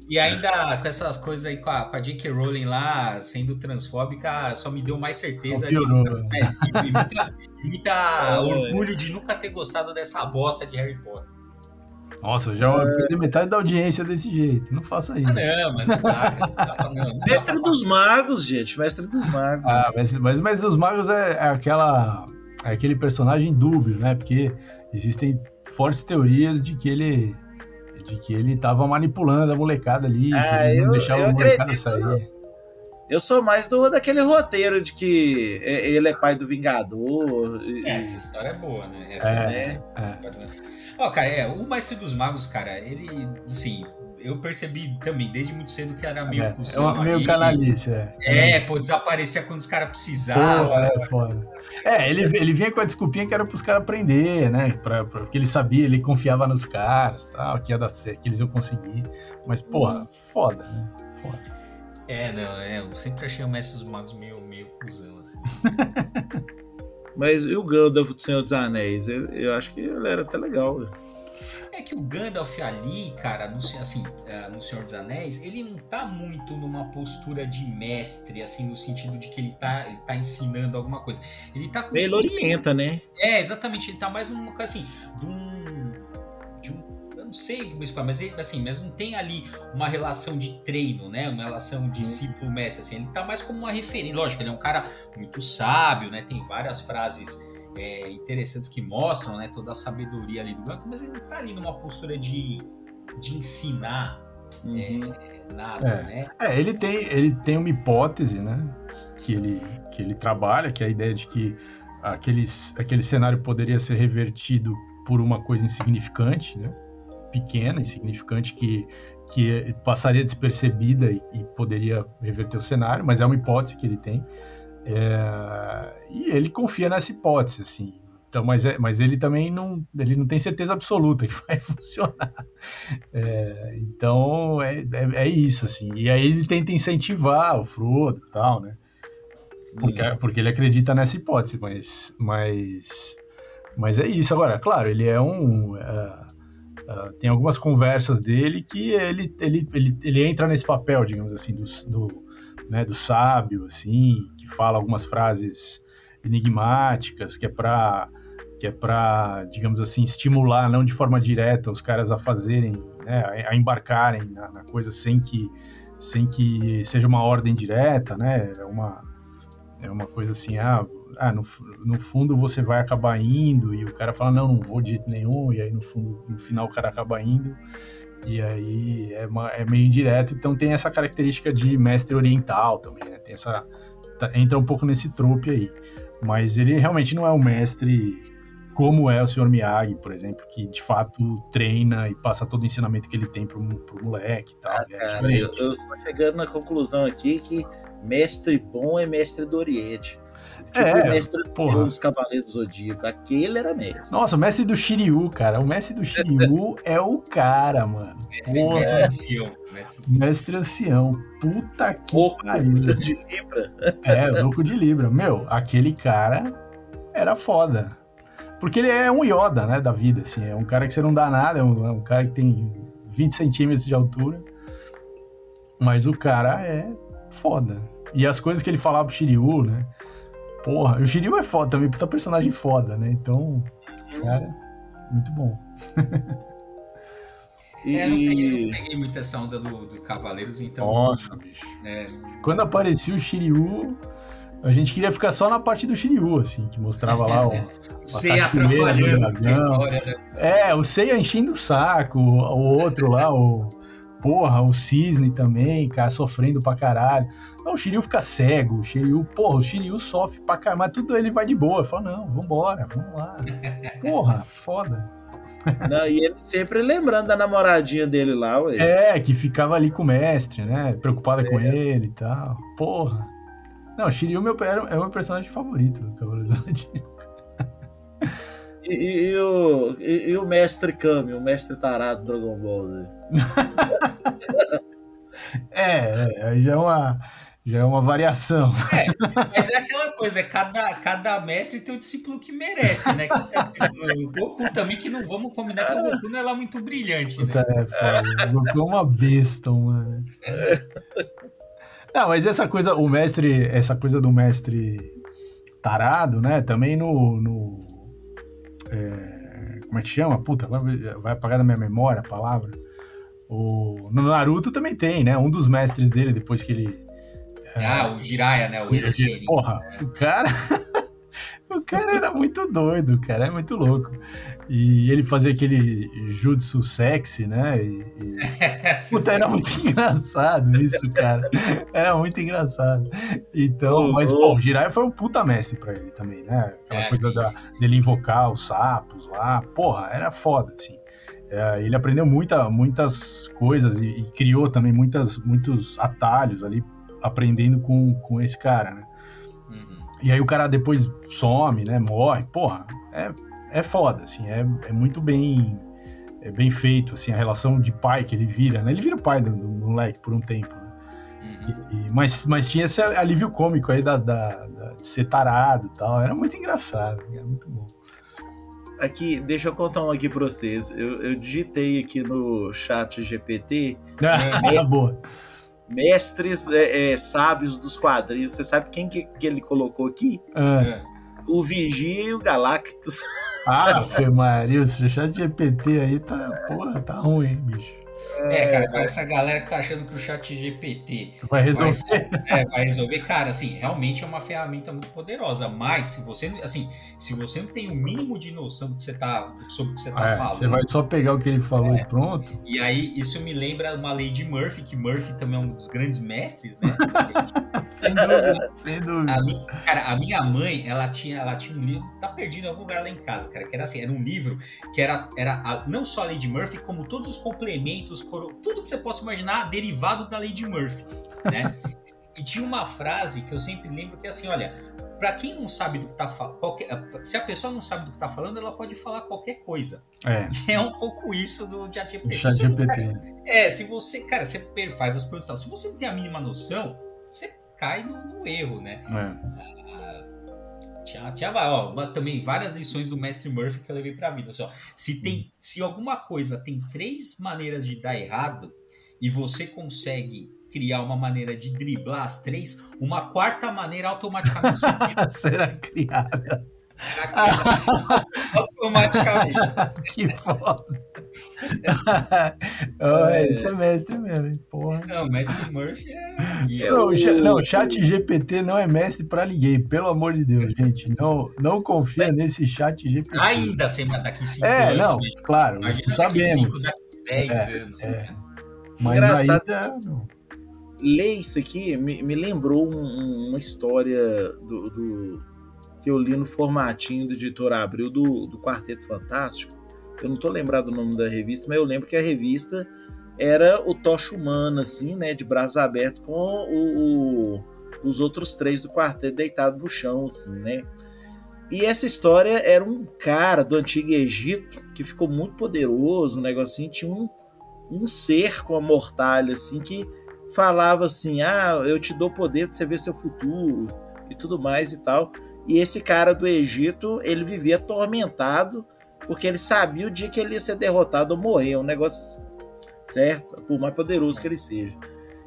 E ainda com essas coisas aí com a, com a J.K. Rowling lá sendo transfóbica, só me deu mais certeza de nunca, né? né, e, e muita, muita É. orgulho de nunca ter gostado dessa bosta de Harry Potter. Nossa, eu já perdi metade da audiência desse jeito. Não faça isso. Ah, não, mas não dá, cara, não dá não, Mestre dos Magos, gente. Mestre dos Magos. Ah, mas, mas, mas os magos é, é aquela. É aquele personagem dúbio, né? Porque existem fortes teorias de que ele. De que ele tava manipulando a molecada ali, Ah, que ele não eu- deixava eu a molecada acredito, sair. Eu sou mais do daquele roteiro de que é- ele é pai do Vingador. e- É, essa história é boa, né? Essa É. né? É. Ó, cara, é, o Mestre dos Magos, cara, ele, assim, eu percebi também, desde muito cedo, que era meio é, cuzão. É meio canalice, é. É, pô, desaparecia quando os caras precisavam. Pô, é, foda. É, ele, ele vinha com a desculpinha que era pros caras aprender, né? Pra, pra, porque ele sabia, ele confiava nos caras, tal, que ia dar certo, que eles iam conseguir. Mas, porra, foda, né? Foda. É, não, é, eu sempre achei o Mestre dos Magos meio, meio cuzão, assim. Mas e o Gandalf do Senhor dos Anéis? Eu, eu acho que ele era até legal. É que o Gandalf ali, cara, no, assim, é, no Senhor dos Anéis, ele não tá muito numa postura de mestre, assim, no sentido de que ele tá, ele tá ensinando alguma coisa. Ele tá com. Ele orienta, né? É, exatamente. Ele tá mais numa coisa assim, de um não sei como explicar, mas ele, assim, mas não tem ali uma relação de treino, né? Uma relação discípulo-mestre, assim. Ele tá mais como uma referência. Lógico, ele é um cara muito sábio, né? Tem várias frases é, interessantes que mostram, né? Toda a sabedoria ali do Gandalf, mas ele não tá ali numa postura de, de ensinar uhum. é, nada, é. né? É, ele tem, ele tem uma hipótese, né? Que ele, que ele trabalha, que é a ideia de que aqueles, aquele cenário poderia ser revertido por uma coisa insignificante, né? pequena, insignificante, que, que passaria despercebida e, e, poderia reverter o cenário, mas é uma hipótese que ele tem. É, e ele confia nessa hipótese, assim. Então, mas, é, mas ele também não, ele não tem certeza absoluta que vai funcionar. É, então é, é, é, isso, assim. E aí ele tenta incentivar o Frodo e tal, né? Porque, hum. porque ele acredita nessa hipótese, mas, mas, mas é isso. Agora, claro, ele é um. Uh, Uh, tem algumas conversas dele que ele, ele, ele, ele entra nesse papel, digamos assim, do, do, né, do sábio, assim, fala algumas frases enigmáticas, que é para que é para, digamos assim, estimular, não de forma direta, os caras a fazerem, né, a, embarcarem na, na, coisa sem que, sem que seja uma ordem direta, né, é uma, é uma coisa assim, ah, ah, no, no fundo você vai acabar indo, e o cara fala, não, não vou de jeito nenhum, e aí no, fundo, no final o cara acaba indo, e aí é, uma, é meio indireto, então tem essa característica de mestre oriental também, né? Tem essa. Tá, entra um pouco nesse trope aí. Mas ele realmente não é um mestre como é o Sr. Miyagi, por exemplo, que de fato treina e passa todo o ensinamento que ele tem pro, pro moleque e tal. Ah, é cara, eu, eu tô chegando na conclusão aqui que mestre bom é mestre do Oriente. Tipo é, o mestre dos Cavaleiros Zodíaco. Aquele era mestre. Nossa, o mestre do Shiryu, cara. O mestre do Shiryu é o cara, mano. Mestre, mestre ancião. Mestre, mestre ancião. Puta que Oco pariu. de Libra. É, louco de Libra. Meu, aquele cara era foda. Porque ele é um Yoda, né, da vida, assim. É um cara que você não dá nada, é um, é um cara que tem 20 centímetros de altura. Mas o cara é foda. E as coisas que ele falava pro Shiryu, né? Porra, o Shiryu é foda também, puta personagem foda, né? Então, cara, muito bom. e... É, não peguei, não peguei muito essa onda do, do Cavaleiros, então. Nossa, bicho. É... Quando aparecia o Shiryu, a gente queria ficar só na parte do Shiryu, assim, que mostrava lá o. Sei atrapalhando a história, né? É, o Seiya enchendo o saco, o outro lá, o. Porra, o Cisne também, cara, sofrendo pra caralho. Não, o Shiryu fica cego, o Shiryu, porra, o Shiryu sofre pra caramba, mas tudo ele vai de boa. Fala, não, vambora, vamos lá. Porra, foda. Não, e ele sempre lembrando da namoradinha dele lá, ué. É, que ficava ali com o mestre, né? Preocupada é. com ele e tal. Porra. Não, o Shiryu meu, é o meu personagem favorito do Cavaleiro Zodíaco. E, e, e, o, e, e, o mestre Kami, o mestre tarado do Dragon Ball? Né? É, é, já é uma já é uma variação. É, mas é aquela coisa, né? Cada, cada mestre tem o discípulo que merece, né? O Goku também, que não vamos combinar que o Goku não é lá muito brilhante, né? É. O Goku é uma besta, mano. Não, mas essa coisa, o mestre, essa coisa do mestre tarado, né? Também no. no é, como é que chama? Puta, vai apagar da minha memória a palavra. O, no Naruto também tem, né? Um dos mestres dele, depois que ele ah, o Jiraiya, né? O Hiroshiri. Porra, né? o cara. o cara era muito doido, cara, é muito louco. E ele fazia aquele jutsu sexy, né? E, e... Puta, era muito engraçado isso, cara. Era muito engraçado. Então, mas, pô, o Jiraiya foi um puta mestre pra ele também, né? Aquela é, coisa sim, da, sim. dele invocar os sapos lá. Porra, era foda, assim. É, ele aprendeu muita, muitas coisas e, e, criou também muitas, muitos atalhos ali, aprendendo com, com esse cara, né? Uhum. E aí o cara depois some, né? Morre. Porra, é, é foda, assim, é, é muito bem é bem feito, assim, a relação de pai que ele vira, né? Ele vira o pai do, do moleque por um tempo, né? Uhum. E, e, mas, mas tinha esse alívio cômico aí da, da, da, de ser tarado e tal. Era muito engraçado, era muito bom. Aqui, deixa eu contar um aqui pra vocês. Eu, eu digitei aqui no chat GPT. Ah, é, boa. Mestres é, é, sábios dos quadrinhos. Você sabe quem que, que ele colocou aqui? Ah. O Vigia e o Galactus. Ah, Maria, o chat GPT aí tá, porra, tá ruim, bicho. É, cara, essa galera que tá achando que o chat GPT vai resolver. Vai, é, vai resolver, cara, assim, realmente é uma ferramenta muito poderosa, mas se você, assim, se você não tem o um mínimo de noção do que você tá, sobre o que você tá é, falando. Você vai só pegar o que ele falou é, e pronto. E aí, isso me lembra uma lei de Murphy, que Murphy também é um dos grandes mestres, né? sem dúvida, sem dúvida. A minha, cara, a minha mãe, ela tinha, ela tinha um livro, tá perdido em algum lugar lá em casa, cara, que era assim, era um livro que era, era a, não só a lei de Murphy, como todos os complementos tudo que você possa imaginar derivado da lei de Murphy, né? e tinha uma frase que eu sempre lembro que é assim, olha, para quem não sabe do que tá falando, se a pessoa não sabe do que tá falando, ela pode falar qualquer coisa. É, é um pouco isso do ChatGPT. Chat GPT. É, se você, cara, você faz as perguntas, se você não tem a mínima noção, você cai no, no erro, né? É. Tinha, tinha ó, também várias lições do mestre Murphy que eu levei pra vida. Assim, se, tem, hum. se alguma coisa tem três maneiras de dar errado e você consegue criar uma maneira de driblar as três, uma quarta maneira automaticamente será criada. Automaticamente. que foda. é. Esse é mestre mesmo, porra. Não, mestre Murphy é. Não, o... não, chat GPT não é mestre pra ninguém, pelo amor de Deus, gente. Não, não confia Mas... nesse chat GPT. Ainda, sem daqui 5 é, anos. Não, claro, Imagina sabemos. Daqui 5, daqui 10 é, anos. É. Mas Engraçado. ainda. Ler isso aqui me, me lembrou um, uma história do, do, que eu li no formatinho do editor Abril do, do Quarteto Fantástico eu não tô lembrado o nome da revista, mas eu lembro que a revista era o Tocha Humana, assim, né? De braços abertos, com o, o, os outros três do quarteto deitados no chão, assim, né? E essa história era um cara do Antigo Egito que ficou muito poderoso, um negocinho, tinha um, um ser com a mortalha, assim, que falava assim: ah, eu te dou poder de você ver seu futuro e tudo mais e tal. E esse cara do Egito, ele vivia atormentado porque ele sabia o dia que ele ia ser derrotado ou morrer, um negócio certo, por mais poderoso que ele seja.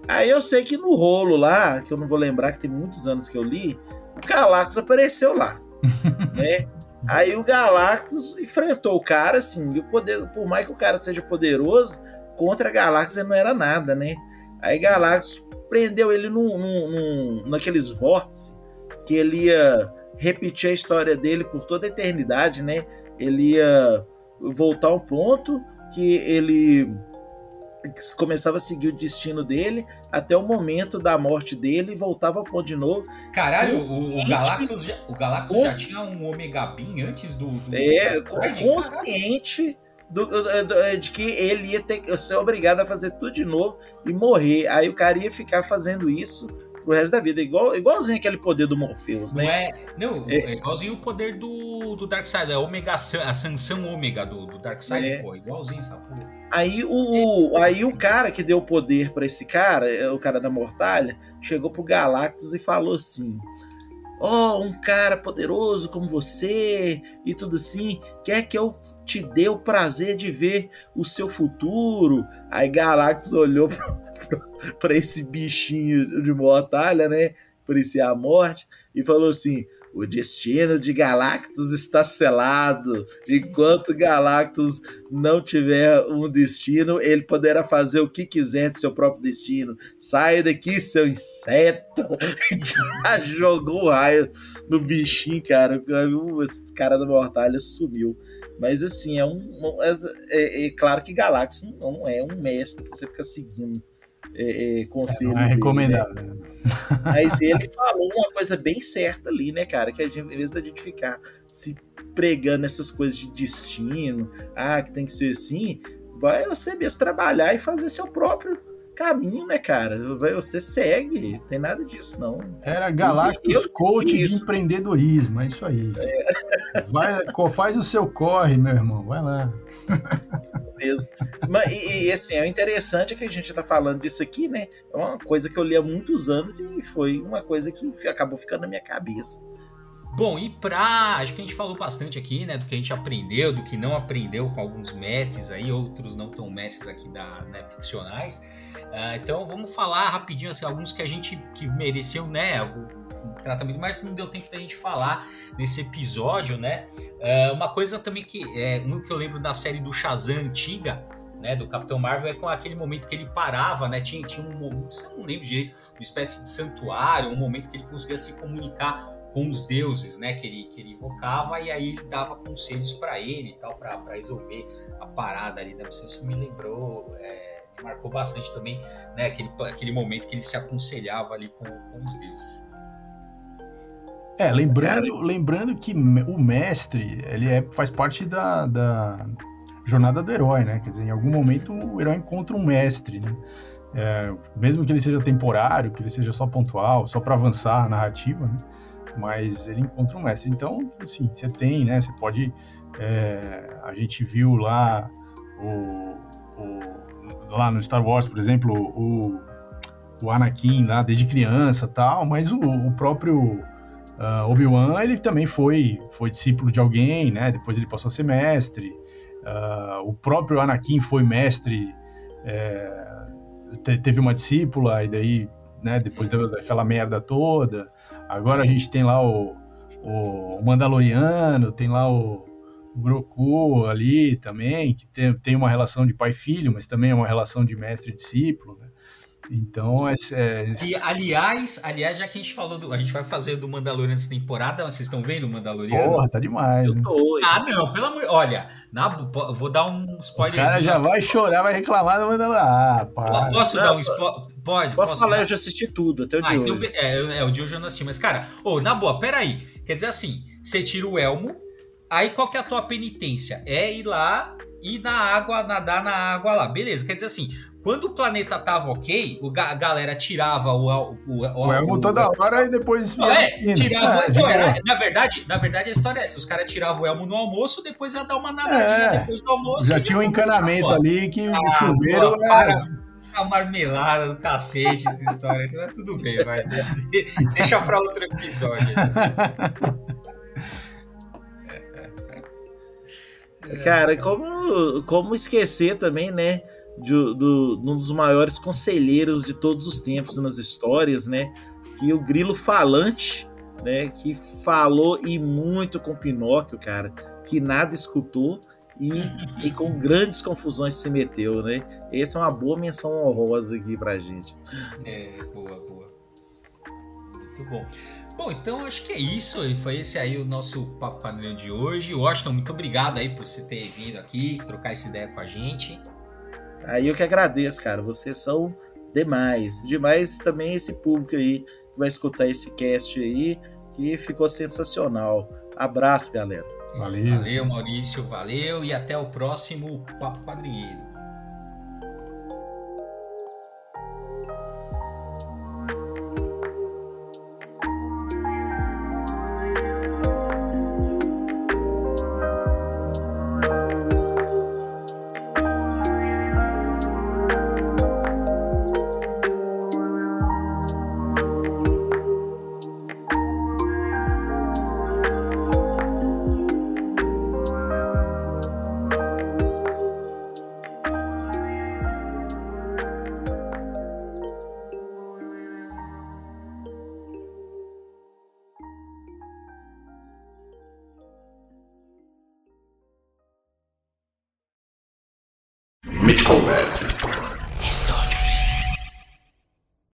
Aí eu sei que no rolo lá, que eu não vou lembrar que tem muitos anos que eu li, o Galactus apareceu lá, né? Aí o Galactus enfrentou o cara, assim, e o poder, por mais que o cara seja poderoso, contra Galactus ele não era nada, né? Aí Galactus prendeu ele num, num, num, naqueles vórtices que ele ia repetir a história dele por toda a eternidade, né? ele ia voltar ao ponto que ele começava a seguir o destino dele até o momento da morte dele e voltava ao ponto de novo. Caralho, o, o Galactus, já, o Galactus já tinha um Omega Beam antes do. do é, do consciente do, do, de que ele ia ter que ser obrigado a fazer tudo de novo e morrer. Aí o cara ia ficar fazendo isso pro resto da vida. Igual, igualzinho aquele poder do Morpheus, né? Não é, não, é. é igualzinho o poder do, do Darkseid, a, Omega, a sanção ômega do, do Darkseid, é. pô, igualzinho essa porra. Aí o, aí o cara que deu o poder para esse cara, é, o cara da Mortalha, chegou pro Galactus e falou assim: Ó, oh, um cara poderoso como você e tudo assim, quer que eu te dê o prazer de ver o seu futuro? Aí Galactus olhou para esse bichinho de mortalha, né? Parecia a morte, e falou assim: o destino de Galactus está selado. Enquanto Galactus não tiver um destino, ele poderá fazer o que quiser de seu próprio destino. Sai daqui, seu inseto! Já jogou o raio no bichinho, cara. Esse cara da mortalha sumiu. Mas assim, é um. É, é, é claro que Galactus não é um mestre pra você ficar seguindo é, é, conselhos. É, é recomendável. Dele, né? Mas ele falou uma coisa bem certa ali, né, cara? Que a gente, em vez da gente ficar se pregando essas coisas de destino, ah, que tem que ser assim, vai você mesmo trabalhar e fazer seu próprio caminho, né, cara? Você segue, não tem nada disso, não. Era Galácticos Coach de empreendedorismo, é isso aí. É. Vai, faz o seu corre, meu irmão, vai lá. Isso mesmo. Mas, e, e, assim, é interessante que a gente tá falando disso aqui, né? É uma coisa que eu li há muitos anos e foi uma coisa que acabou ficando na minha cabeça. Bom, e pra. Acho que a gente falou bastante aqui, né? Do que a gente aprendeu, do que não aprendeu com alguns mestres aí, outros não tão mestres aqui da, né, ficcionais. Uh, então vamos falar rapidinho, assim, alguns que a gente que mereceu, né? Tratamento, mas não deu tempo da gente falar nesse episódio, né? Uh, uma coisa também que é no que eu lembro da série do Shazam antiga, né, do Capitão Marvel é com aquele momento que ele parava, né, tinha, tinha um momento, não lembro direito, uma espécie de santuário, um momento que ele conseguia se comunicar com os deuses, né, que ele, que ele invocava, e aí ele dava conselhos para ele e tal, para resolver a parada ali da Isso me lembrou, é, me marcou bastante também, né, aquele, aquele momento que ele se aconselhava ali com, com os deuses. É, lembrando, lembrando que o mestre, ele é, faz parte da, da jornada do herói, né, quer dizer, em algum momento o herói encontra um mestre, né, é, mesmo que ele seja temporário, que ele seja só pontual, só para avançar a narrativa, né? Mas ele encontra um mestre. Então, assim, você tem, né? Você pode. É, a gente viu lá o, o, lá no Star Wars, por exemplo, o, o Anakin lá desde criança tal, mas o, o próprio uh, Obi-Wan ele também foi foi discípulo de alguém, né? Depois ele passou a ser mestre. Uh, o próprio Anakin foi mestre, é, teve uma discípula e daí, né? Depois daquela merda toda. Agora a gente tem lá o, o Mandaloriano, tem lá o, Groku ali também, que tem, tem uma relação de pai e filho, mas também é uma relação de mestre discípulo, né? Então, é, é... E, aliás, aliás, já que a gente falou do. A gente vai fazer do Mandaloriano essa temporada, vocês estão vendo o Mandaloriano? Porra, tá demais. Eu né? tô. Ah, não, pelo amor. Olha, na, vou dar um spoiler. O cara já vai chorar, vai reclamar do Mandaloriano. Ah, para. Posso não, dar um spoiler? Pode, posso, posso falar, dar? eu já assisti tudo, até o ah, de então, hoje. É, é, o de hoje eu não assisti. Mas, cara, ô, na boa, peraí. Quer dizer assim, você tira o elmo, aí qual que é a tua penitência? É ir lá ir na água, nadar na água lá. Beleza, quer dizer assim, quando o planeta tava ok, o, a galera tirava o. O, o, o elmo toda hora e depois. Não, é, tirava. É, era, na, verdade, na verdade, a história é essa: os caras tiravam o elmo no almoço, depois ia dar uma nadadinha é, depois do almoço. Já tinha um encanamento ali que ah, o chuveiro. Pô, para, a marmelada do cacete essa história. Então é tudo bem, vai. Deixa, deixa pra outro episódio. Cara, como, como esquecer também, né? De, do, um dos maiores conselheiros de todos os tempos nas histórias, né? Que o grilo falante, né? Que falou e muito com Pinóquio, cara, que nada escutou e, e com grandes confusões se meteu, né? Essa é uma boa menção honrosa aqui pra gente. É, boa, boa. Muito bom. Bom, então acho que é isso. Foi esse aí o nosso Papo Quadrinho de hoje. Washington, muito obrigado aí por você ter vindo aqui, trocar essa ideia com a gente. Aí eu que agradeço, cara. Vocês são demais. Demais também esse público aí que vai escutar esse cast aí, que ficou sensacional. Abraço, galera. Valeu. Valeu, Maurício. Valeu e até o próximo Papo Quadrinheiro.